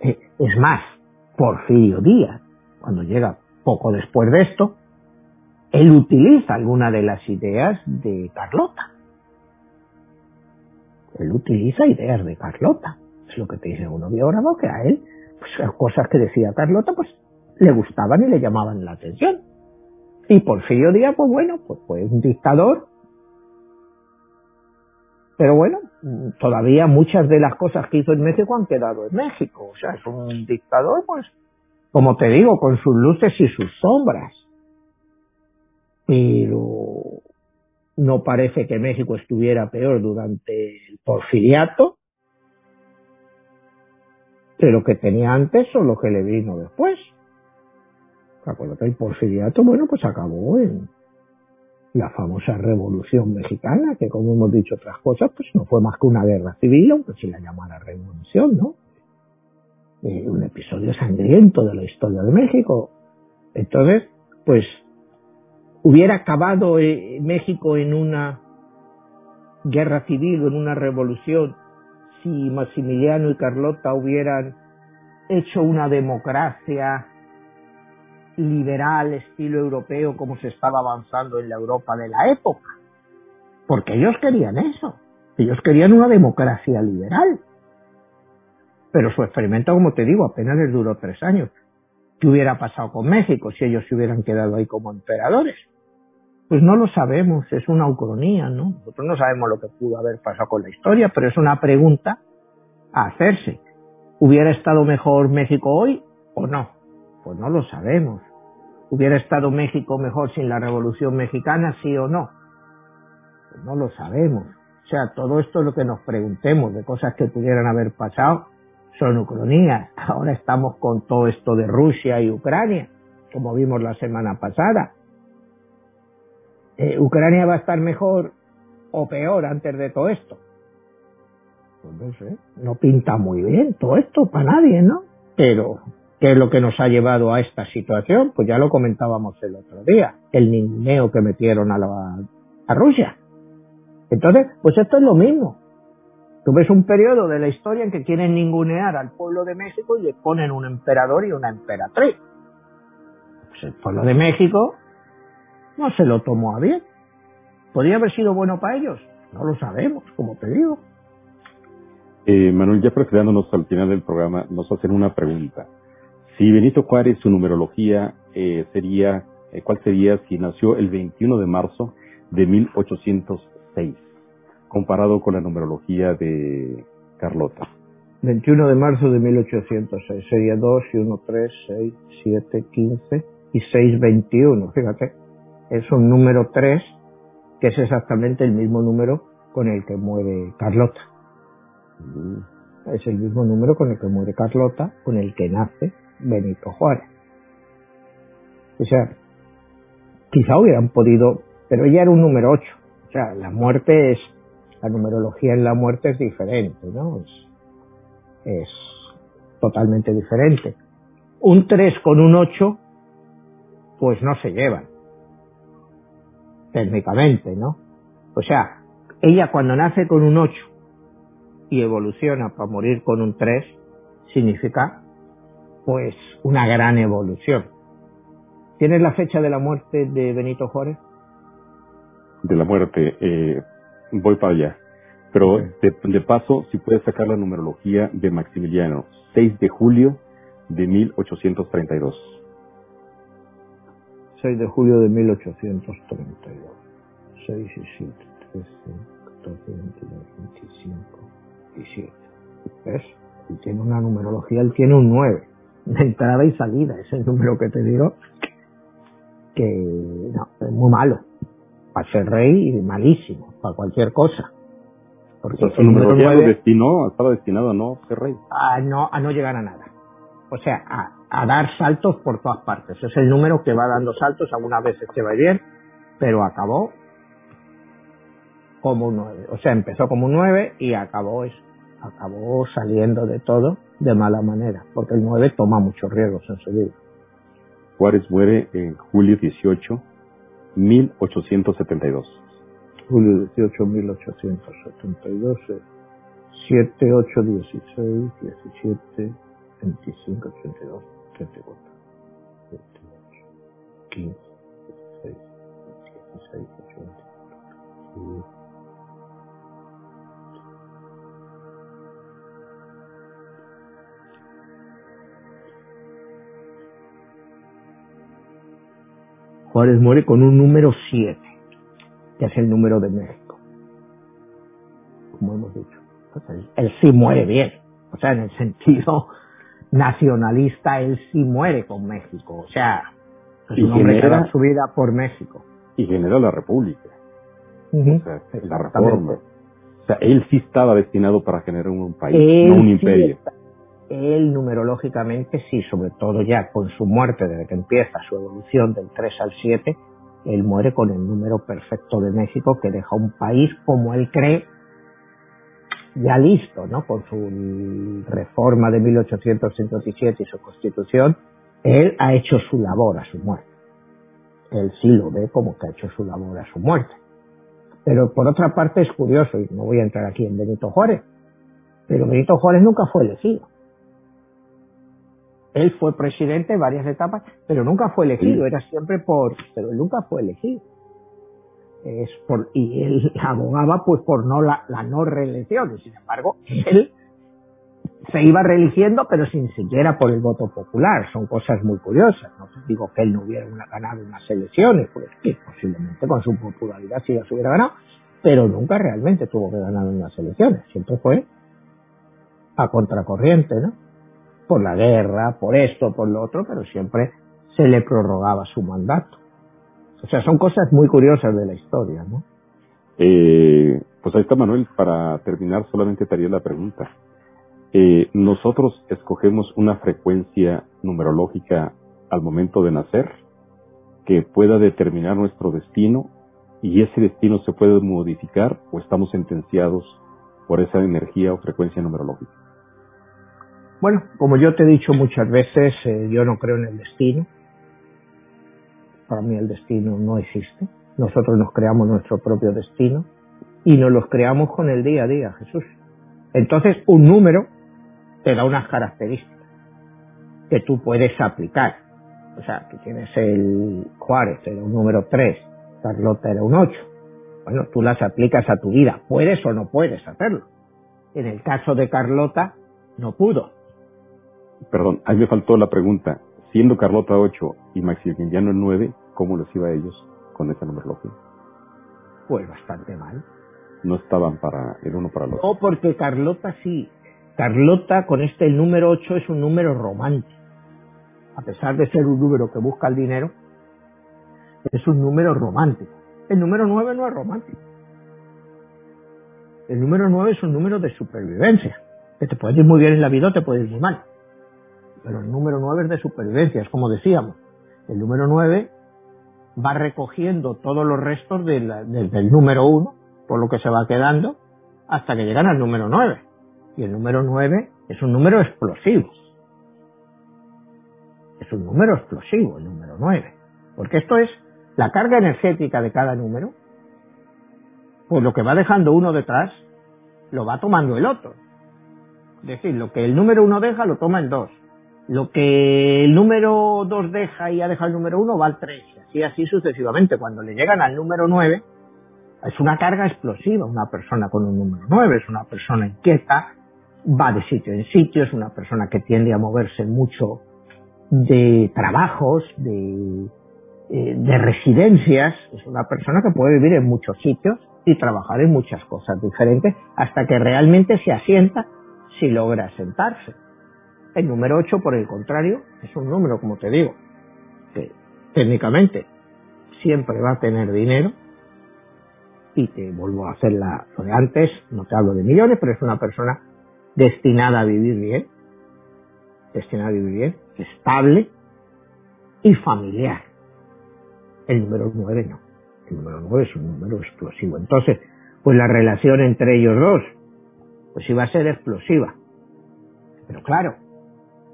Eh, es más, Porfirio Díaz, cuando llega poco después de esto, él utiliza alguna de las ideas de Carlota. Él utiliza ideas de Carlota. Es lo que te dice uno biógrafo, que a él, pues cosas que decía Carlota, pues le gustaban y le llamaban la atención. Y Porfirio Díaz, pues bueno, pues fue un dictador. Pero bueno, todavía muchas de las cosas que hizo en México han quedado en México. O sea, es un dictador, pues, como te digo, con sus luces y sus sombras. Pero no parece que México estuviera peor durante el porfiriato que lo que tenía antes o lo que le vino después. Carlota y Porfiriato, bueno, pues acabó en la famosa Revolución Mexicana, que como hemos dicho otras cosas, pues no fue más que una guerra civil, aunque se la llamara revolución, ¿no? Un episodio sangriento de la historia de México. Entonces, pues hubiera acabado eh, México en una guerra civil o en una revolución si Maximiliano y Carlota hubieran hecho una democracia liberal estilo europeo como se estaba avanzando en la Europa de la época. Porque ellos querían eso. Ellos querían una democracia liberal. Pero su experimento, como te digo, apenas les duró tres años. ¿Qué hubiera pasado con México si ellos se hubieran quedado ahí como emperadores? Pues no lo sabemos, es una ucronía, ¿no? Nosotros no sabemos lo que pudo haber pasado con la historia, pero es una pregunta a hacerse. ¿Hubiera estado mejor México hoy o no? Pues no lo sabemos. ¿Hubiera estado México mejor sin la Revolución Mexicana, sí o no? Pues no lo sabemos. O sea, todo esto es lo que nos preguntemos de cosas que pudieran haber pasado son ucronías. Ahora estamos con todo esto de Rusia y Ucrania, como vimos la semana pasada. Eh, ¿Ucrania va a estar mejor o peor antes de todo esto? Pues no sé, no pinta muy bien todo esto para nadie, ¿no? Pero ¿Qué es lo que nos ha llevado a esta situación? Pues ya lo comentábamos el otro día, el ninguneo que metieron a, la, a Rusia. Entonces, pues esto es lo mismo. Tú ves un periodo de la historia en que quieren ningunear al pueblo de México y le ponen un emperador y una emperatriz. Pues el pueblo de México no se lo tomó a bien. ¿Podría haber sido bueno para ellos? No lo sabemos, como te digo. Eh, Manuel, ya preparándonos al final del programa, nos hacen una pregunta. Si Benito Juárez, su numerología eh, sería, eh, ¿cuál sería si nació el 21 de marzo de 1806, comparado con la numerología de Carlota? 21 de marzo de 1806, sería 2 y 1, 3, 6, 7, 15 y 6, 21, fíjate. Es un número 3 que es exactamente el mismo número con el que muere Carlota. Mm. Es el mismo número con el que muere Carlota, con el que nace Benito Juárez. O sea, quizá hubieran podido, pero ella era un número 8. O sea, la muerte es, la numerología en la muerte es diferente, ¿no? Es, es totalmente diferente. Un 3 con un 8, pues no se llevan. Técnicamente, ¿no? O sea, ella cuando nace con un 8 y evoluciona para morir con un 3, significa pues una gran evolución. ¿Tienes la fecha de la muerte de Benito Juárez? De la muerte, eh, voy para allá. Pero de, paso, si puedes sacar la numerología de Maximiliano, 6 de julio de 1832. 6 de julio de 1832. 6 y 7, 13, 14, 22, 25, 17. ¿Ves? Él tiene una numerología, él tiene un 9 de entrada y salida, ese número que te digo, que no, es muy malo. Para ser rey, y malísimo, para cualquier cosa. Porque el número 9 destinó, estaba destinado a no ser rey. A no, a no llegar a nada. O sea, a, a dar saltos por todas partes. Es el número que va dando saltos, algunas veces se va bien, pero acabó como un 9. O sea, empezó como un 9 y acabó eso. Acabó saliendo de todo de mala manera, porque el 9 toma muchos riesgos en su vida. Juárez muere en julio 18, 1872. Julio 18, 1872, 7, 8, 16, 17, 25, 82, 34, 28, 15, 16, 16, 18, Juárez muere con un número 7, que es el número de México. Como hemos dicho. él, sí muere bien. O sea, en el sentido nacionalista, él sí muere con México. O sea, es un hombre que da su vida por México. Y genera la República. o sea, la reforma. O sea, él sí estaba destinado para generar un país, no un imperio. Él numerológicamente sí, sobre todo ya con su muerte, desde que empieza su evolución del 3 al 7, él muere con el número perfecto de México que deja un país como él cree ya listo, ¿no? Con su reforma de 1857 y su constitución, él ha hecho su labor a su muerte. Él sí lo ve como que ha hecho su labor a su muerte. Pero por otra parte es curioso, y no voy a entrar aquí en Benito Juárez, pero Benito Juárez nunca fue elegido. Él fue presidente en varias etapas, pero nunca fue elegido, era siempre por, pero él nunca fue elegido. Es por, y él abogaba pues por no la, la no reelección, y sin embargo, él se iba reeligiendo, pero sin siquiera por el voto popular. Son cosas muy curiosas. No digo que él no hubiera ganado unas elecciones, pues que posiblemente con su popularidad sí las hubiera ganado, pero nunca realmente tuvo que ganar unas elecciones. Siempre fue a contracorriente, ¿no? Por la guerra, por esto, por lo otro, pero siempre se le prorrogaba su mandato. O sea, son cosas muy curiosas de la historia, ¿no? Eh, pues ahí está Manuel, para terminar solamente te haría la pregunta. Eh, nosotros escogemos una frecuencia numerológica al momento de nacer que pueda determinar nuestro destino y ese destino se puede modificar o estamos sentenciados por esa energía o frecuencia numerológica. Bueno, como yo te he dicho muchas veces, eh, yo no creo en el destino. Para mí el destino no existe. Nosotros nos creamos nuestro propio destino y nos los creamos con el día a día, Jesús. Entonces, un número te da unas características que tú puedes aplicar. O sea, tú tienes el Juárez, era un número 3, Carlota era un 8. Bueno, tú las aplicas a tu vida. Puedes o no puedes hacerlo. En el caso de Carlota, no pudo. Perdón, ahí me faltó la pregunta. Siendo Carlota 8 y Maximiliano 9, ¿cómo les iba a ellos con esa numerología? Pues bastante mal. No estaban para el uno para el otro. O porque Carlota sí, Carlota con este el número 8 es un número romántico. A pesar de ser un número que busca el dinero, es un número romántico. El número 9 no es romántico. El número 9 es un número de supervivencia. Que te puede ir muy bien en la vida o te puede ir muy mal. Pero el número 9 es de supervivencia, es como decíamos. El número 9 va recogiendo todos los restos del número 1, por lo que se va quedando, hasta que llegan al número 9. Y el número 9 es un número explosivo. Es un número explosivo el número 9. Porque esto es la carga energética de cada número. Pues lo que va dejando uno detrás, lo va tomando el otro. Es decir, lo que el número 1 deja, lo toma el 2. Lo que el número 2 deja y ha dejado el número 1 va al 3. Y así, así sucesivamente. Cuando le llegan al número 9, es una carga explosiva. Una persona con un número 9 es una persona inquieta, va de sitio en sitio, es una persona que tiende a moverse mucho de trabajos, de, eh, de residencias, es una persona que puede vivir en muchos sitios y trabajar en muchas cosas diferentes hasta que realmente se asienta si logra sentarse. El número 8, por el contrario, es un número, como te digo, que técnicamente siempre va a tener dinero y te vuelvo a hacer la, lo de antes, no te hablo de millones, pero es una persona destinada a vivir bien, destinada a vivir bien, estable y familiar. El número 9 no. El número 9 es un número explosivo. Entonces, pues la relación entre ellos dos, pues iba a ser explosiva. Pero claro,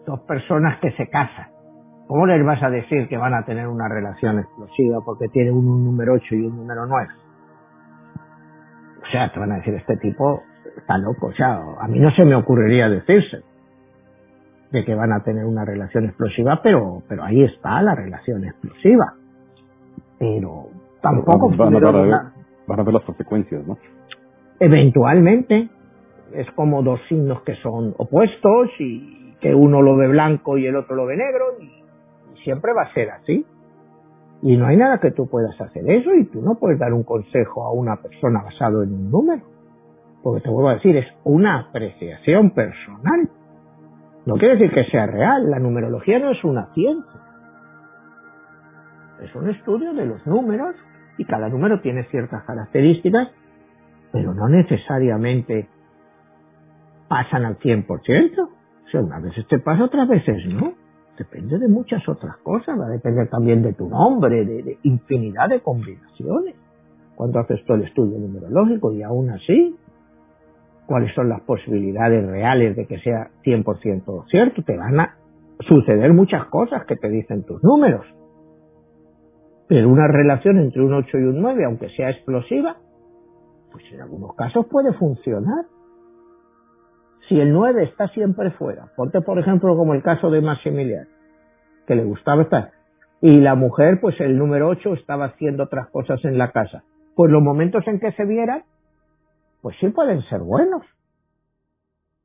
dos personas que se casan, ¿cómo les vas a decir que van a tener una relación explosiva porque tienen un número 8 y un número 9? O sea, te van a decir, este tipo está loco. O sea, a mí no se me ocurriría decirse de que van a tener una relación explosiva, pero, pero ahí está la relación explosiva. Pero tampoco van, a ver, van a ver las consecuencias, ¿no? Eventualmente es como dos signos que son opuestos y que uno lo ve blanco y el otro lo ve negro y, siempre va a ser así. Y no hay nada que tú puedas hacer eso y tú no puedes dar un consejo a una persona basado en un número porque te vuelvo a decir, es una apreciación personal. No quiere decir que sea real, la numerología no es una ciencia. Es un estudio de los números y cada número tiene ciertas características, pero no necesariamente pasan al 100%. Sea, unas veces te pasa, otras veces no. Depende de muchas otras cosas, va a depender también de tu nombre, de, infinidad de combinaciones. Cuando haces todo el estudio numerológico y aún así, cuáles son las posibilidades reales de que sea 100% cierto, te van a suceder muchas cosas que te dicen tus números. Pero una relación entre un 8 y un 9, aunque sea explosiva, pues en algunos casos puede funcionar. Si el 9 está siempre fuera, ponte por ejemplo como el caso de Maximiliano, que le gustaba estar, y la mujer, pues el número 8 estaba haciendo otras cosas en la casa, pues los momentos en que se vieran, pues sí pueden ser buenos.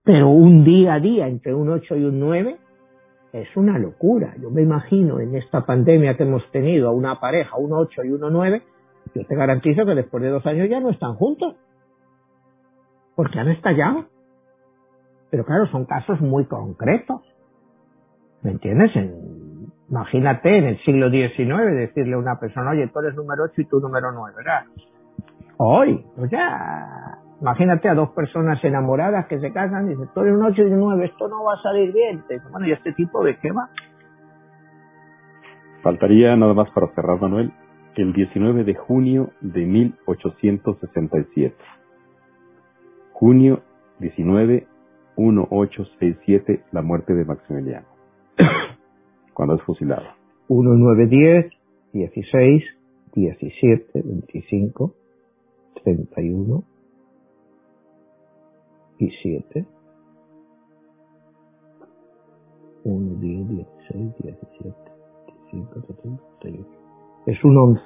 Pero un día a día entre un 8 y un 9 es una locura. Yo me imagino en esta pandemia que hemos tenido a una pareja, un 8 y uno 9, yo te garantizo que después de dos años ya no están juntos. Porque han estallado. Pero claro, son casos muy concretos. ¿Me entiendes? imagínate en el siglo XIX decirle a una persona, oye, tú eres número 8 y tú número 9, ¿verdad? Hoy, pues ya, imagínate a dos personas enamoradas que se casan y dicen, tú eres un 8 y un 9, esto no va a salir bien. bueno, ¿y este tipo de qué va? Faltaría nada más para cerrar, Manuel, el 19 de junio de 1867. Junio 19, 1867, la muerte de Maximiliano. cuando es fusilado. 1, 9, 10, 16, 17, 25, 31 y 7. 1, 10, 16, 17, 25, 31. Es un 11.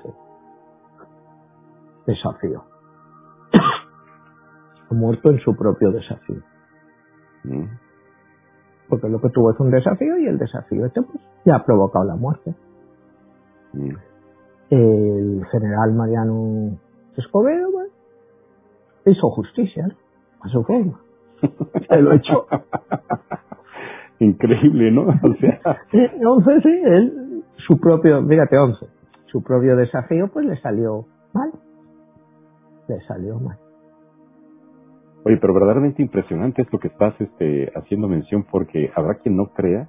Desafío. ha muerto en su propio desafío. Mm porque lo que tuvo es un desafío y el desafío este pues ya ha provocado la muerte. El general Mariano Escobedo pues, hizo justicia a su forma. Se lo echó. Increíble, ¿no? O sea... 11 sí, él, su propio, fíjate, 11, su propio desafío pues le salió mal. Le salió mal. Oye, pero verdaderamente impresionante es lo que estás este, haciendo mención porque habrá quien no crea,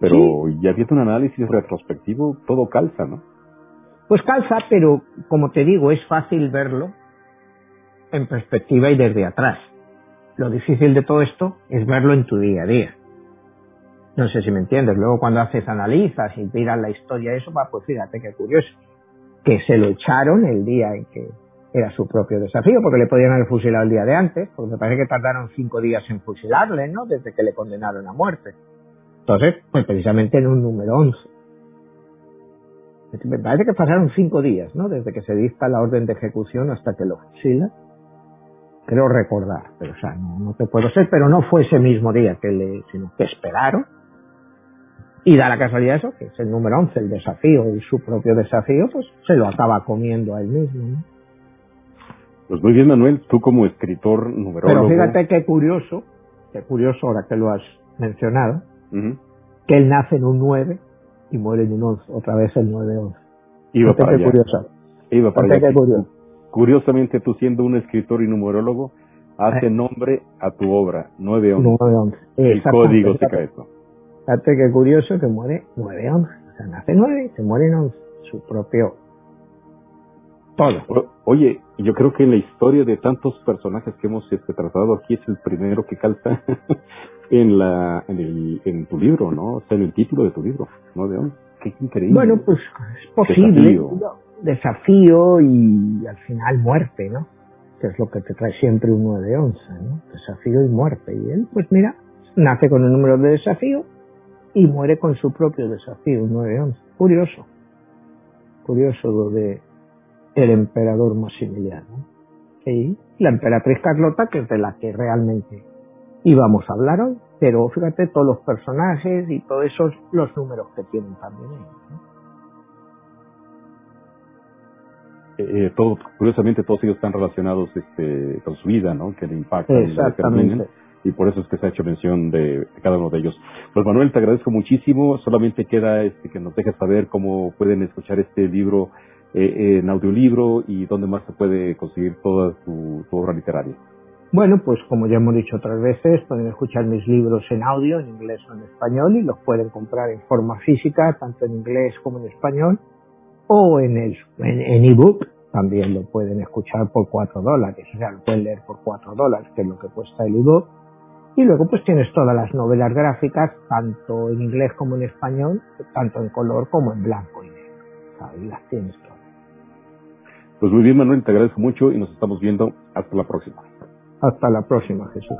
pero ya viendo un análisis retrospectivo, todo calza, ¿no? Pues calza, pero como te digo, es fácil verlo en perspectiva y desde atrás. Lo difícil de todo esto es verlo en tu día a día. No sé si me entiendes. Luego cuando haces analizas y miras la historia de eso, pues fíjate qué curioso. Que se lo echaron el día en que era su propio desafío, porque le podían haber fusilado el día de antes, porque me parece que tardaron cinco días en fusilarle, ¿no? Desde que le condenaron a muerte. Entonces, pues precisamente en un número 11. Me parece que pasaron cinco días, ¿no? Desde que se dicta la orden de ejecución hasta que lo fusila. Creo recordar, pero o sea, no, te puedo ser, pero no fue ese mismo día que le, sino que esperaron. Y da la casualidad eso, que es el número 11, el desafío y su propio desafío, pues se lo acaba comiendo a él mismo, ¿no? Pues muy bien, Manuel, tú como escritor numerólogo... Pero fíjate qué curioso, qué curioso ahora que lo has mencionado, que él nace en un 9 y muere en un 11, otra vez el 9-11. Iba para allá. Curioso. Iba para allá. Curioso. Curiosamente, tú siendo un escritor y numerólogo, hace eh. nombre a tu obra, 9-11. 9-11. El código secreto. Fíjate qué curioso que muere 9-11. O sea, nace 9 y se muere en 11. Su propio todo. oye, yo creo que en la historia de tantos personajes que hemos este, tratado aquí es el primero que calza en la en, el, en tu libro, ¿no? O sea, en el título de tu libro, ¿no? De Qué increíble. Bueno, pues es posible. Desafío, y al final muerte, ¿no? Que es lo que te trae siempre un 9 de 11, ¿no? Desafío y muerte. Y él, pues mira, nace con el número de desafío y muere con su propio desafío, un 9 de 11. Curioso. Curioso lo de el emperador Maximiliano. Y la emperatriz Carlota, que es de la que realmente íbamos a hablar hoy, pero fíjate todos los personajes y todos esos los números que tienen también ellos. Eh, todo, curiosamente todos ellos están relacionados este, con su vida, ¿no? Que le impactan Exactamente. y por eso es que se ha hecho mención de, cada uno de ellos. Pues Manuel, te agradezco muchísimo. Solamente queda este, que nos dejes saber cómo pueden escuchar este libro eh, en audiolibro y dónde más se puede conseguir toda tu, obra literaria. Bueno, pues como ya hemos dicho otras veces, pueden escuchar mis libros en audio, en inglés o en español, y los pueden comprar en forma física, tanto en inglés como en español, o en el en ebook, también lo pueden escuchar por cuatro dólares, o sea, lo pueden leer por cuatro dólares, que es lo que cuesta el ebook. Y luego pues tienes todas las novelas gráficas, tanto en inglés como en español, tanto en color como en blanco y negro. Ahí las tienes todas. Pues muy bien, Manuel, te agradezco mucho y nos estamos viendo. Hasta la próxima. Hasta la próxima, Jesús.